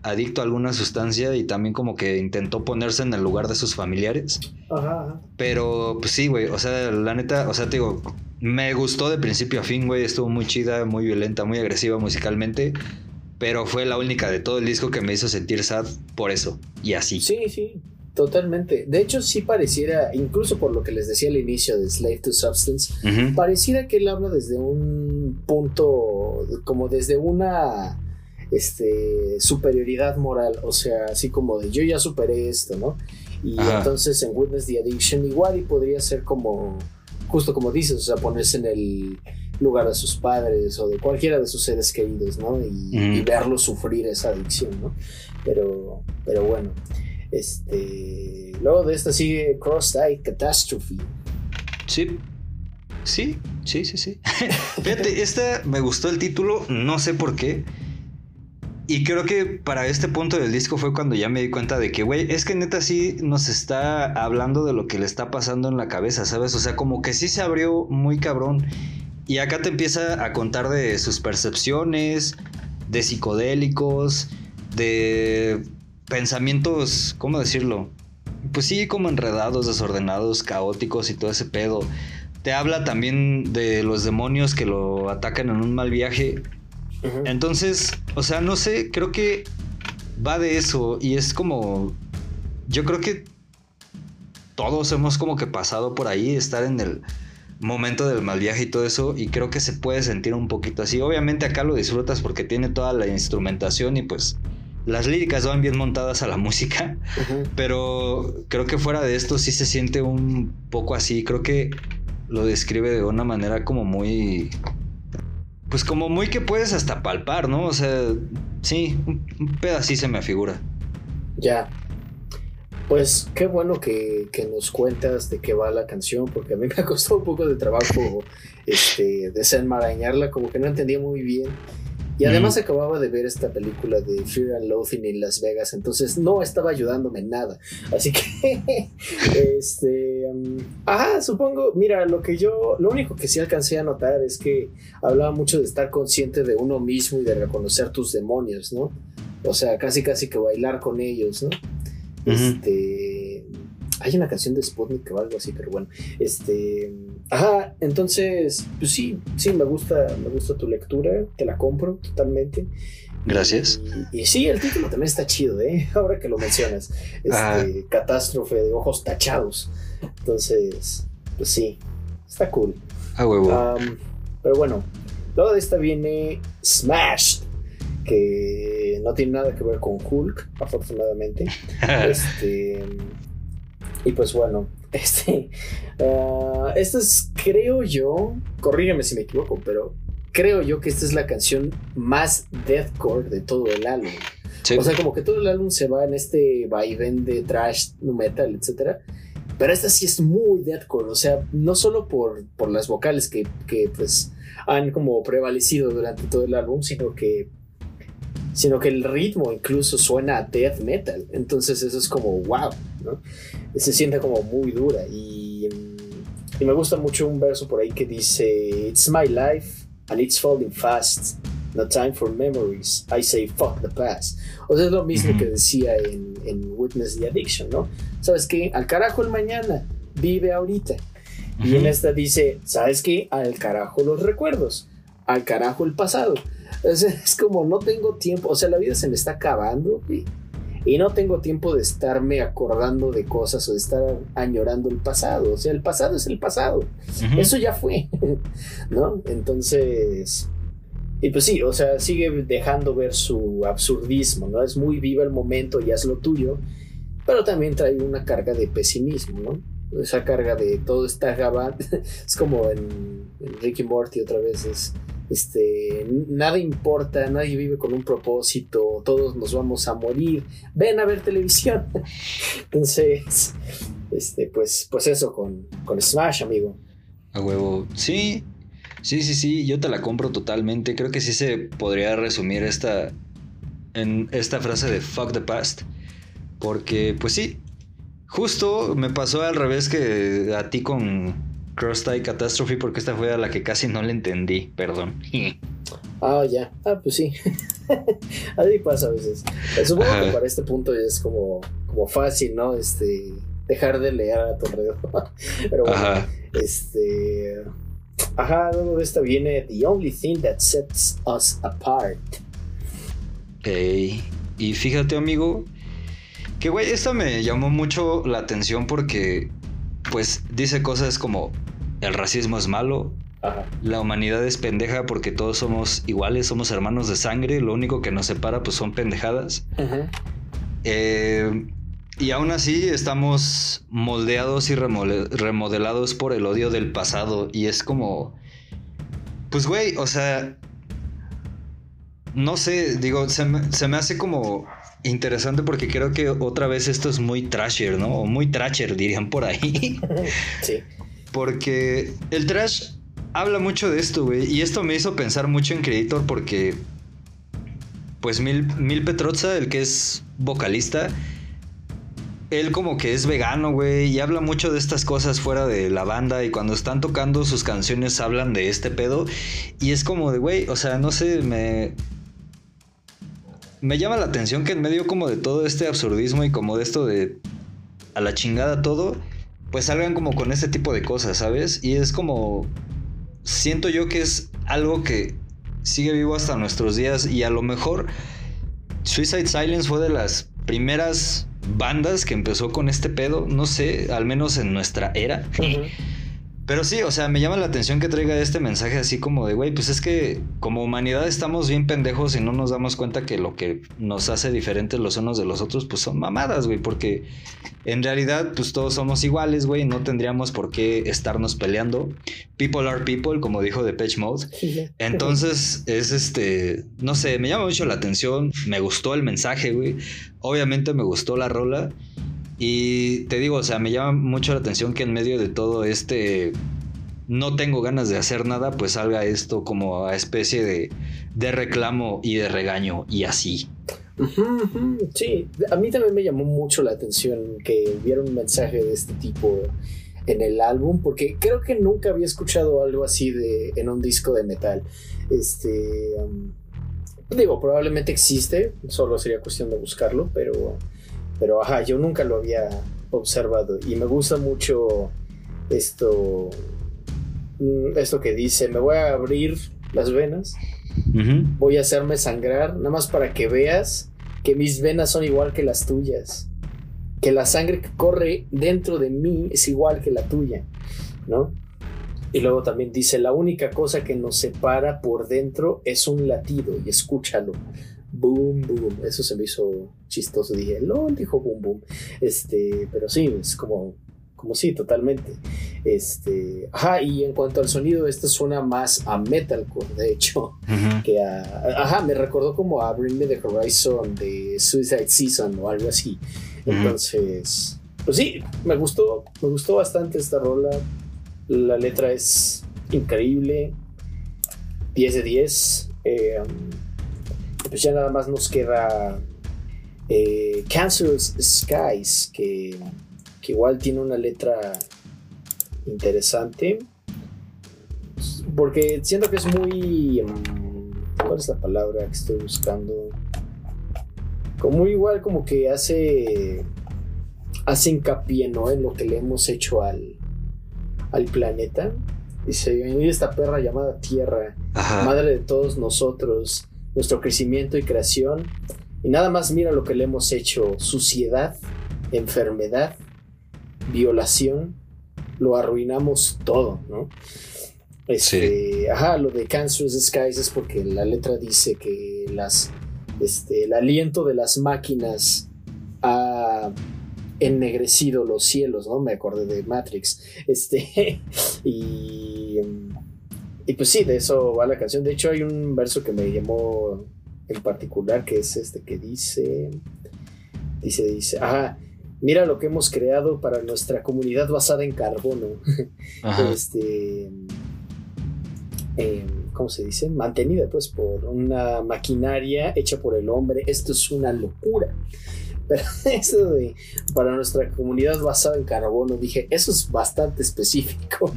adicto a alguna sustancia y también como que intentó ponerse en el lugar de sus familiares. Ajá. Pero pues sí, güey, o sea, la neta, o sea, te digo, me gustó de principio a fin, güey, estuvo muy chida, muy violenta, muy agresiva musicalmente. Pero fue la única de todo el disco que me hizo sentir sad por eso. Y así. Sí, sí, totalmente. De hecho, sí pareciera, incluso por lo que les decía al inicio de Slave to Substance, pareciera que él habla desde un punto, como desde una este, superioridad moral. O sea, así como de yo ya superé esto, ¿no? Y entonces en Witness the Addiction igual y podría ser como, justo como dices, o sea, ponerse en el lugar de sus padres o de cualquiera de sus seres queridos, ¿no? Y, verlos sufrir esa adicción, ¿no? Pero, pero bueno, este, luego de esta sigue Cross-Eye Catastrophe. Sí, sí, sí, sí, sí. Fíjate, esta me gustó el título, no sé por qué. Y creo que para este punto del disco fue cuando ya me di cuenta de que, güey, es que neta sí nos está hablando de lo que le está pasando en la cabeza, ¿sabes? O sea, como que sí se abrió muy cabrón. Y acá te empieza a contar de sus percepciones, de psicodélicos, de pensamientos, ¿cómo decirlo? pues sí, como enredados, desordenados, caóticos y todo ese pedo. Te habla también de los demonios que lo atacan en un mal viaje. Entonces, o sea, no sé, creo que va de eso y es como, yo creo que todos hemos como que pasado por ahí, estar en el momento del mal viaje y todo eso, y creo que se puede sentir un poquito así. Obviamente acá lo disfrutas porque tiene toda la instrumentación y pues las líricas van bien montadas a la música, pero creo que fuera de esto sí se siente un poco así, creo que lo describe de una manera como muy... Pues como muy que puedes hasta palpar, ¿no? O sea, sí, un, pedacito se me figura. Ya. Pues qué bueno que, que, nos cuentas de qué va la canción, porque a mí me ha costado un poco de trabajo este, desenmarañarla, como que no entendía muy bien. Y además acababa de ver esta película de Fear and Loathing en Las Vegas, entonces no estaba ayudándome en nada. Así que, este, um, ajá, supongo, mira, lo que yo, lo único que sí alcancé a notar es que hablaba mucho de estar consciente de uno mismo y de reconocer tus demonios, ¿no? O sea, casi casi que bailar con ellos, ¿no? Este, hay una canción de Sputnik o algo así, pero bueno, este Ajá, entonces, pues sí, sí, me gusta, me gusta tu lectura, te la compro totalmente. Gracias. Y, sí, el título también está chido, ¿eh? Ahora que lo mencionas. Este, Catástrofe de ojos tachados. Entonces, pues sí, está cool. Ah, huevo. pero bueno, luego de esta viene Smashed, que no tiene nada que ver con Hulk, afortunadamente. este, y pues bueno, este, uh, esta es, creo yo, corrígeme si me equivoco, pero creo yo que esta es la canción más deathcore de todo el álbum. O sea, como que todo el álbum se va en este vaivén de trash, metal, etcétera. Pero esta sí es muy deathcore, o sea, no solo por, por las vocales que, que pues han como prevalecido durante todo el álbum, sino que sino que el ritmo incluso suena a death metal. Entonces eso es como wow, ¿no? Se siente como muy dura y, y, me gusta mucho un verso por ahí que dice, It's my life and it's falling fast. No time for memories. I say fuck the past. O sea, es lo mismo que decía en, en, Witness the Addiction, ¿no? ¿Sabes qué? Al carajo el mañana. Vive ahorita. Y en esta dice, ¿sabes qué? Al carajo los recuerdos. Al carajo el pasado. Es, como no tengo tiempo, o sea, la vida se me está acabando y no tengo tiempo de estarme acordando de cosas o de estar añorando el pasado. O sea, el pasado es el pasado. Eso ya fue, ¿no? Entonces, y pues sí, o sea, sigue dejando ver su absurdismo, ¿no? Es muy viva el momento y haz lo tuyo, pero también trae una carga de pesimismo, ¿no? Esa carga de todo está acabado. es como en, en Ricky Morty otra vez, es este, nada importa, nadie vive con un propósito, todos nos vamos a morir, ven a ver televisión. Entonces, este, pues, pues eso con, con Smash, amigo. A huevo, sí, sí, sí, sí, yo te la compro totalmente. Creo que sí se podría resumir esta, en esta frase de fuck the past. Porque, pues sí, justo me pasó al revés que a ti con Cross Tie Catastrophe porque esta fue a la que casi no le entendí, perdón. Ah, ya. Ah, pues sí. Así pasa a veces. Supongo que para este punto es como, como fácil, ¿no? Este, dejar de leer a tu alrededor. Pero bueno, Ajá. este... Ajá, luego de esta viene The Only Thing That Sets Us Apart. Ok. Y fíjate, amigo, que güey, esta me llamó mucho la atención porque pues dice cosas como el racismo es malo, la humanidad es pendeja porque todos somos iguales, somos hermanos de sangre, lo único que nos separa pues son pendejadas. Eh, y aún así estamos moldeados y remodelados por el odio del pasado y es como, pues güey, o sea, no sé, digo, se me hace como interesante porque creo que otra vez esto es muy trasher, ¿no? O muy trasher, dirían por ahí. sí. Porque el trash habla mucho de esto, güey. Y esto me hizo pensar mucho en Creator porque, pues, Mil, Mil Petroza, el que es vocalista, él como que es vegano, güey, y habla mucho de estas cosas fuera de la banda y cuando están tocando sus canciones hablan de este pedo y es como de, güey, o sea, no sé, me me llama la atención que en medio como de todo este absurdismo y como de esto de a la chingada todo, pues salgan como con este tipo de cosas, ¿sabes? Y es como, siento yo que es algo que sigue vivo hasta nuestros días y a lo mejor Suicide Silence fue de las primeras bandas que empezó con este pedo, no sé, al menos en nuestra era. Pero sí, o sea, me llama la atención que traiga este mensaje así como de, güey, pues es que como humanidad estamos bien pendejos y no nos damos cuenta que lo que nos hace diferentes los unos de los otros, pues son mamadas, güey, porque en realidad, pues todos somos iguales, güey, no tendríamos por qué estarnos peleando. People are people, como dijo Depeche Mode. Entonces, es este, no sé, me llama mucho la atención, me gustó el mensaje, güey. Obviamente me gustó la rola. Y te digo, o sea, me llama mucho la atención que en medio de todo este no tengo ganas de hacer nada, pues salga esto como a especie de, de reclamo y de regaño y así. Sí, a mí también me llamó mucho la atención que hubiera un mensaje de este tipo en el álbum, porque creo que nunca había escuchado algo así de, en un disco de metal. Este, um, digo, probablemente existe, solo sería cuestión de buscarlo, pero pero ajá, yo nunca lo había observado y me gusta mucho esto, mm, esto que dice, me voy a abrir las venas, voy a hacerme sangrar, nada más para que veas que mis venas son igual que las tuyas, que la sangre que corre dentro de mí es igual que la tuya, ¿no? Y luego también dice, la única cosa que nos separa por dentro es un latido y escúchalo boom, boom. Eso se me hizo chistoso. Dije, LOL, dijo boom, boom. Este, pero sí, es como, como sí, totalmente. Este, ajá, y en cuanto al sonido, este suena más a metalcore, de hecho, que a, ajá, me recordó como a Bring Me the Horizon de Suicide Season o algo así. Entonces, pues sí, me gustó, me gustó bastante esta rola. La letra es increíble, 10 de 10. Eh, pues ya nada más nos queda eh, Cancerous Skies, que, igual tiene una letra interesante. Porque siento que es muy. Mm, ¿Cuál es la palabra que estoy buscando? Como igual, como que hace. Hace hincapié, ¿no? En lo que le hemos hecho al, al planeta. Dice: esta perra llamada Tierra, madre de todos nosotros nuestro crecimiento y creación. Y nada más mira lo que le hemos hecho, suciedad, enfermedad, violación, lo arruinamos todo, ¿no? Este, Ajá, lo de Cancerous Skies es porque la letra dice que las, este, el aliento de las máquinas ha ennegrecido los cielos, ¿no? Me acordé de Matrix. Este, y y pues sí, de eso va la canción. De hecho, hay un verso que me llamó en particular, que es este que dice, dice, dice, ajá, mira lo que hemos creado para nuestra comunidad basada en carbono. este, em, ¿cómo se dice? Mantenida pues por una maquinaria hecha por el hombre. Esto es una locura. Pero eso de para nuestra comunidad basada en carbono, dije, eso es bastante específico.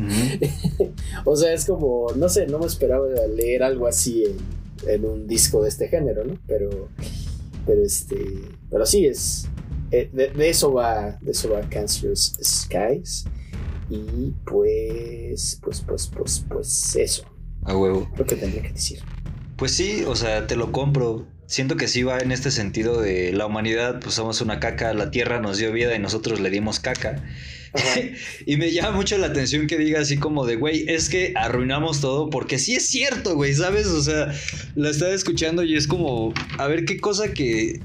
o sea, es como, no sé, no me esperaba leer algo así en, un disco de este género, ¿no? Pero, pero este, pero sí es, eh, de, eso va, de eso va Cancerous Skies. Y pues, pues, pues, pues, pues eso. A huevo. Lo que tendría que decir. Pues sí, o sea, te lo compro siento que sí va en este sentido de la humanidad, pues somos una caca, la tierra nos dio vida y nosotros le dimos caca. y me llama mucho la atención que diga así como de, güey, es que arruinamos todo, porque sí es cierto, güey, ¿sabes? O sea, la estaba escuchando y es como, a ver qué cosa que,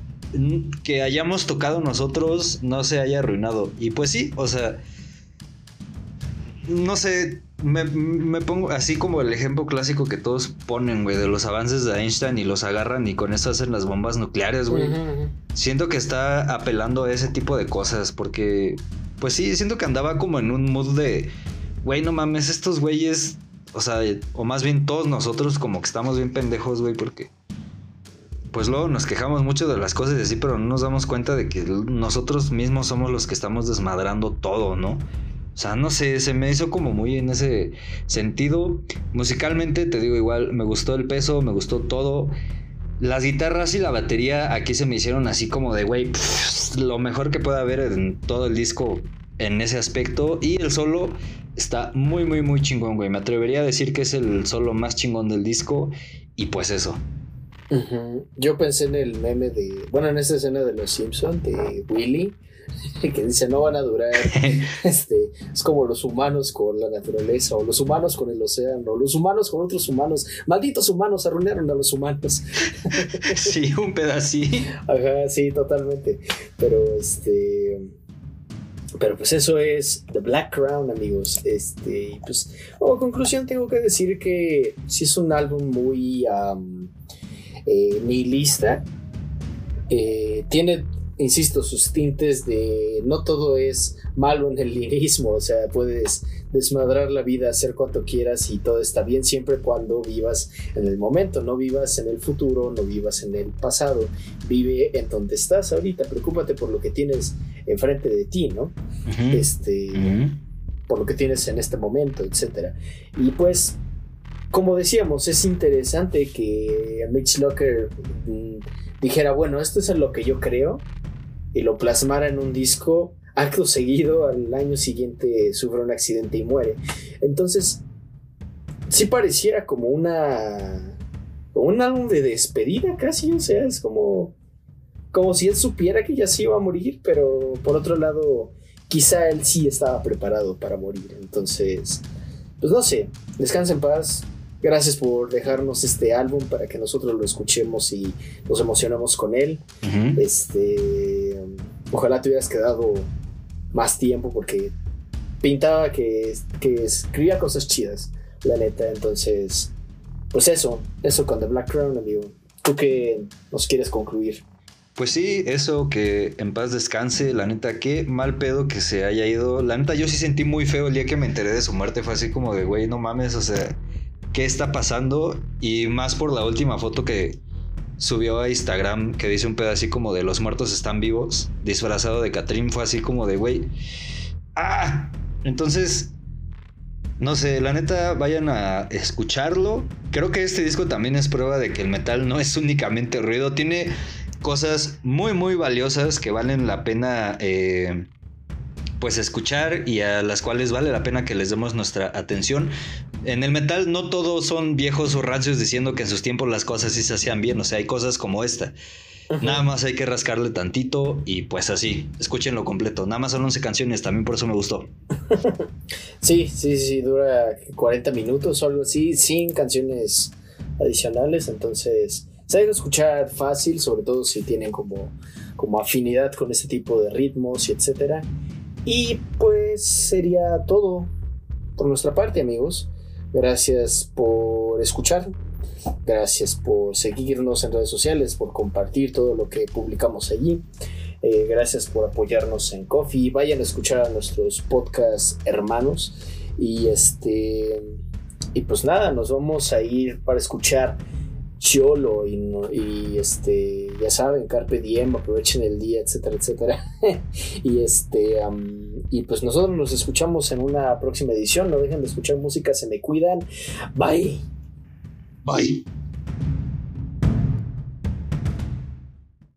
que hayamos tocado nosotros no se haya arruinado. Y pues sí, o sea, no sé, me, pongo así como el ejemplo clásico que todos ponen, güey, de los avances de Einstein y los agarran y con eso hacen las bombas nucleares, güey. Siento que está apelando a ese tipo de cosas porque, pues sí, siento que andaba como en un mood de, güey, no mames, estos güeyes, o sea, o más bien todos nosotros como que estamos bien pendejos, güey, porque... Pues luego nos quejamos mucho de las cosas y así, pero no nos damos cuenta de que nosotros mismos somos los que estamos desmadrando todo, ¿no? O sea, no sé, se me hizo como muy en ese sentido. Musicalmente, te digo igual, me gustó el peso, me gustó todo. las guitarras y la batería aquí se me hicieron así como de, güey, lo mejor que puede haber en todo el disco en ese aspecto. Y el solo está muy, muy, muy chingón, güey. Me atrevería a decir que es el solo más chingón del disco. Y pues eso. Yo pensé en el meme de, bueno, en esta escena de Los Simpsons, de Willy, que dice no van a durar. este, es como los humanos con la naturaleza, o los humanos con el océano, o los humanos con otros humanos. Malditos humanos arruinaron a los humanos. sí, un pedacito. Ajá, sí, totalmente. Pero este. Pero pues eso es The Black Crown, amigos. Este, pues, como conclusión tengo que decir que sí es un álbum muy eh, nihilista. Eh, tiene insisto, sus tintes de no todo es malo en el lirismo, o sea, puedes desmadrar la vida, hacer cuanto quieras y todo está bien siempre cuando vivas en el momento, no vivas en el futuro, no vivas en el pasado, vive en donde estás ahorita, preocúpate por lo que tienes enfrente de ti, ¿no? Este, por lo que tienes en este momento, etcétera. Y pues, como decíamos, es interesante que Mitch Locker mm, dijera, bueno, esto es lo que yo creo, y lo plasmara en un disco, acto seguido, al año siguiente sufre un accidente y muere. Entonces, sí pareciera como una. un álbum de despedida casi, o sea, es como. como si él supiera que ya se iba a morir, pero por otro lado, quizá él sí estaba preparado para morir. Entonces, pues no sé, descansa en paz. Gracias por dejarnos este álbum para que nosotros lo escuchemos y nos emocionemos con él. Este, ojalá te hubieras quedado más tiempo porque pintaba que, que escribía cosas chidas, la neta. Entonces, pues eso, eso con The Black Crown, amigo. ¿Tú qué nos quieres concluir? Pues sí, eso que en paz descanse, la neta, qué mal pedo que se haya ido. La neta, yo sí sentí muy feo el día que me enteré de su muerte. Fue así como de, güey, no mames, o sea, qué está pasando y más por la última foto que subió a Instagram que dice un pedo así como de los muertos están vivos, disfrazado de Catrín, fue así como de, güey, ah, entonces, no sé, la neta, vayan a escucharlo. Creo que este disco también es prueba de que el metal no es únicamente ruido, tiene cosas muy, muy valiosas que valen la pena eh, pues escuchar y a las cuales vale la pena que les demos nuestra atención. En el metal no todos son viejos o rancios diciendo que en sus tiempos las cosas sí se hacían bien, o sea, hay cosas como esta. Nada más hay que rascarle tantito y pues así, escúchenlo completo. Nada más son 11 canciones, también por eso me gustó. sí, sí, sí, dura 40 minutos o algo así, sin canciones adicionales, entonces se debe escuchar fácil, sobre todo si tienen como, como afinidad con este tipo de ritmos y etcétera. Y pues sería todo por nuestra parte, amigos. Gracias por escuchar. Gracias por seguirnos en redes sociales, por compartir todo lo que publicamos allí. Eh, gracias por apoyarnos en Coffee. Vayan a escuchar a nuestros podcast hermanos. Y este. Y pues nada, nos vamos a ir para escuchar cholo y, este, ya saben, carpe diem, aprovechen el día, etcétera, etcétera. y este, y pues nosotros nos escuchamos en una próxima edición. No dejen de escuchar música, se me cuidan. Bye. Bye.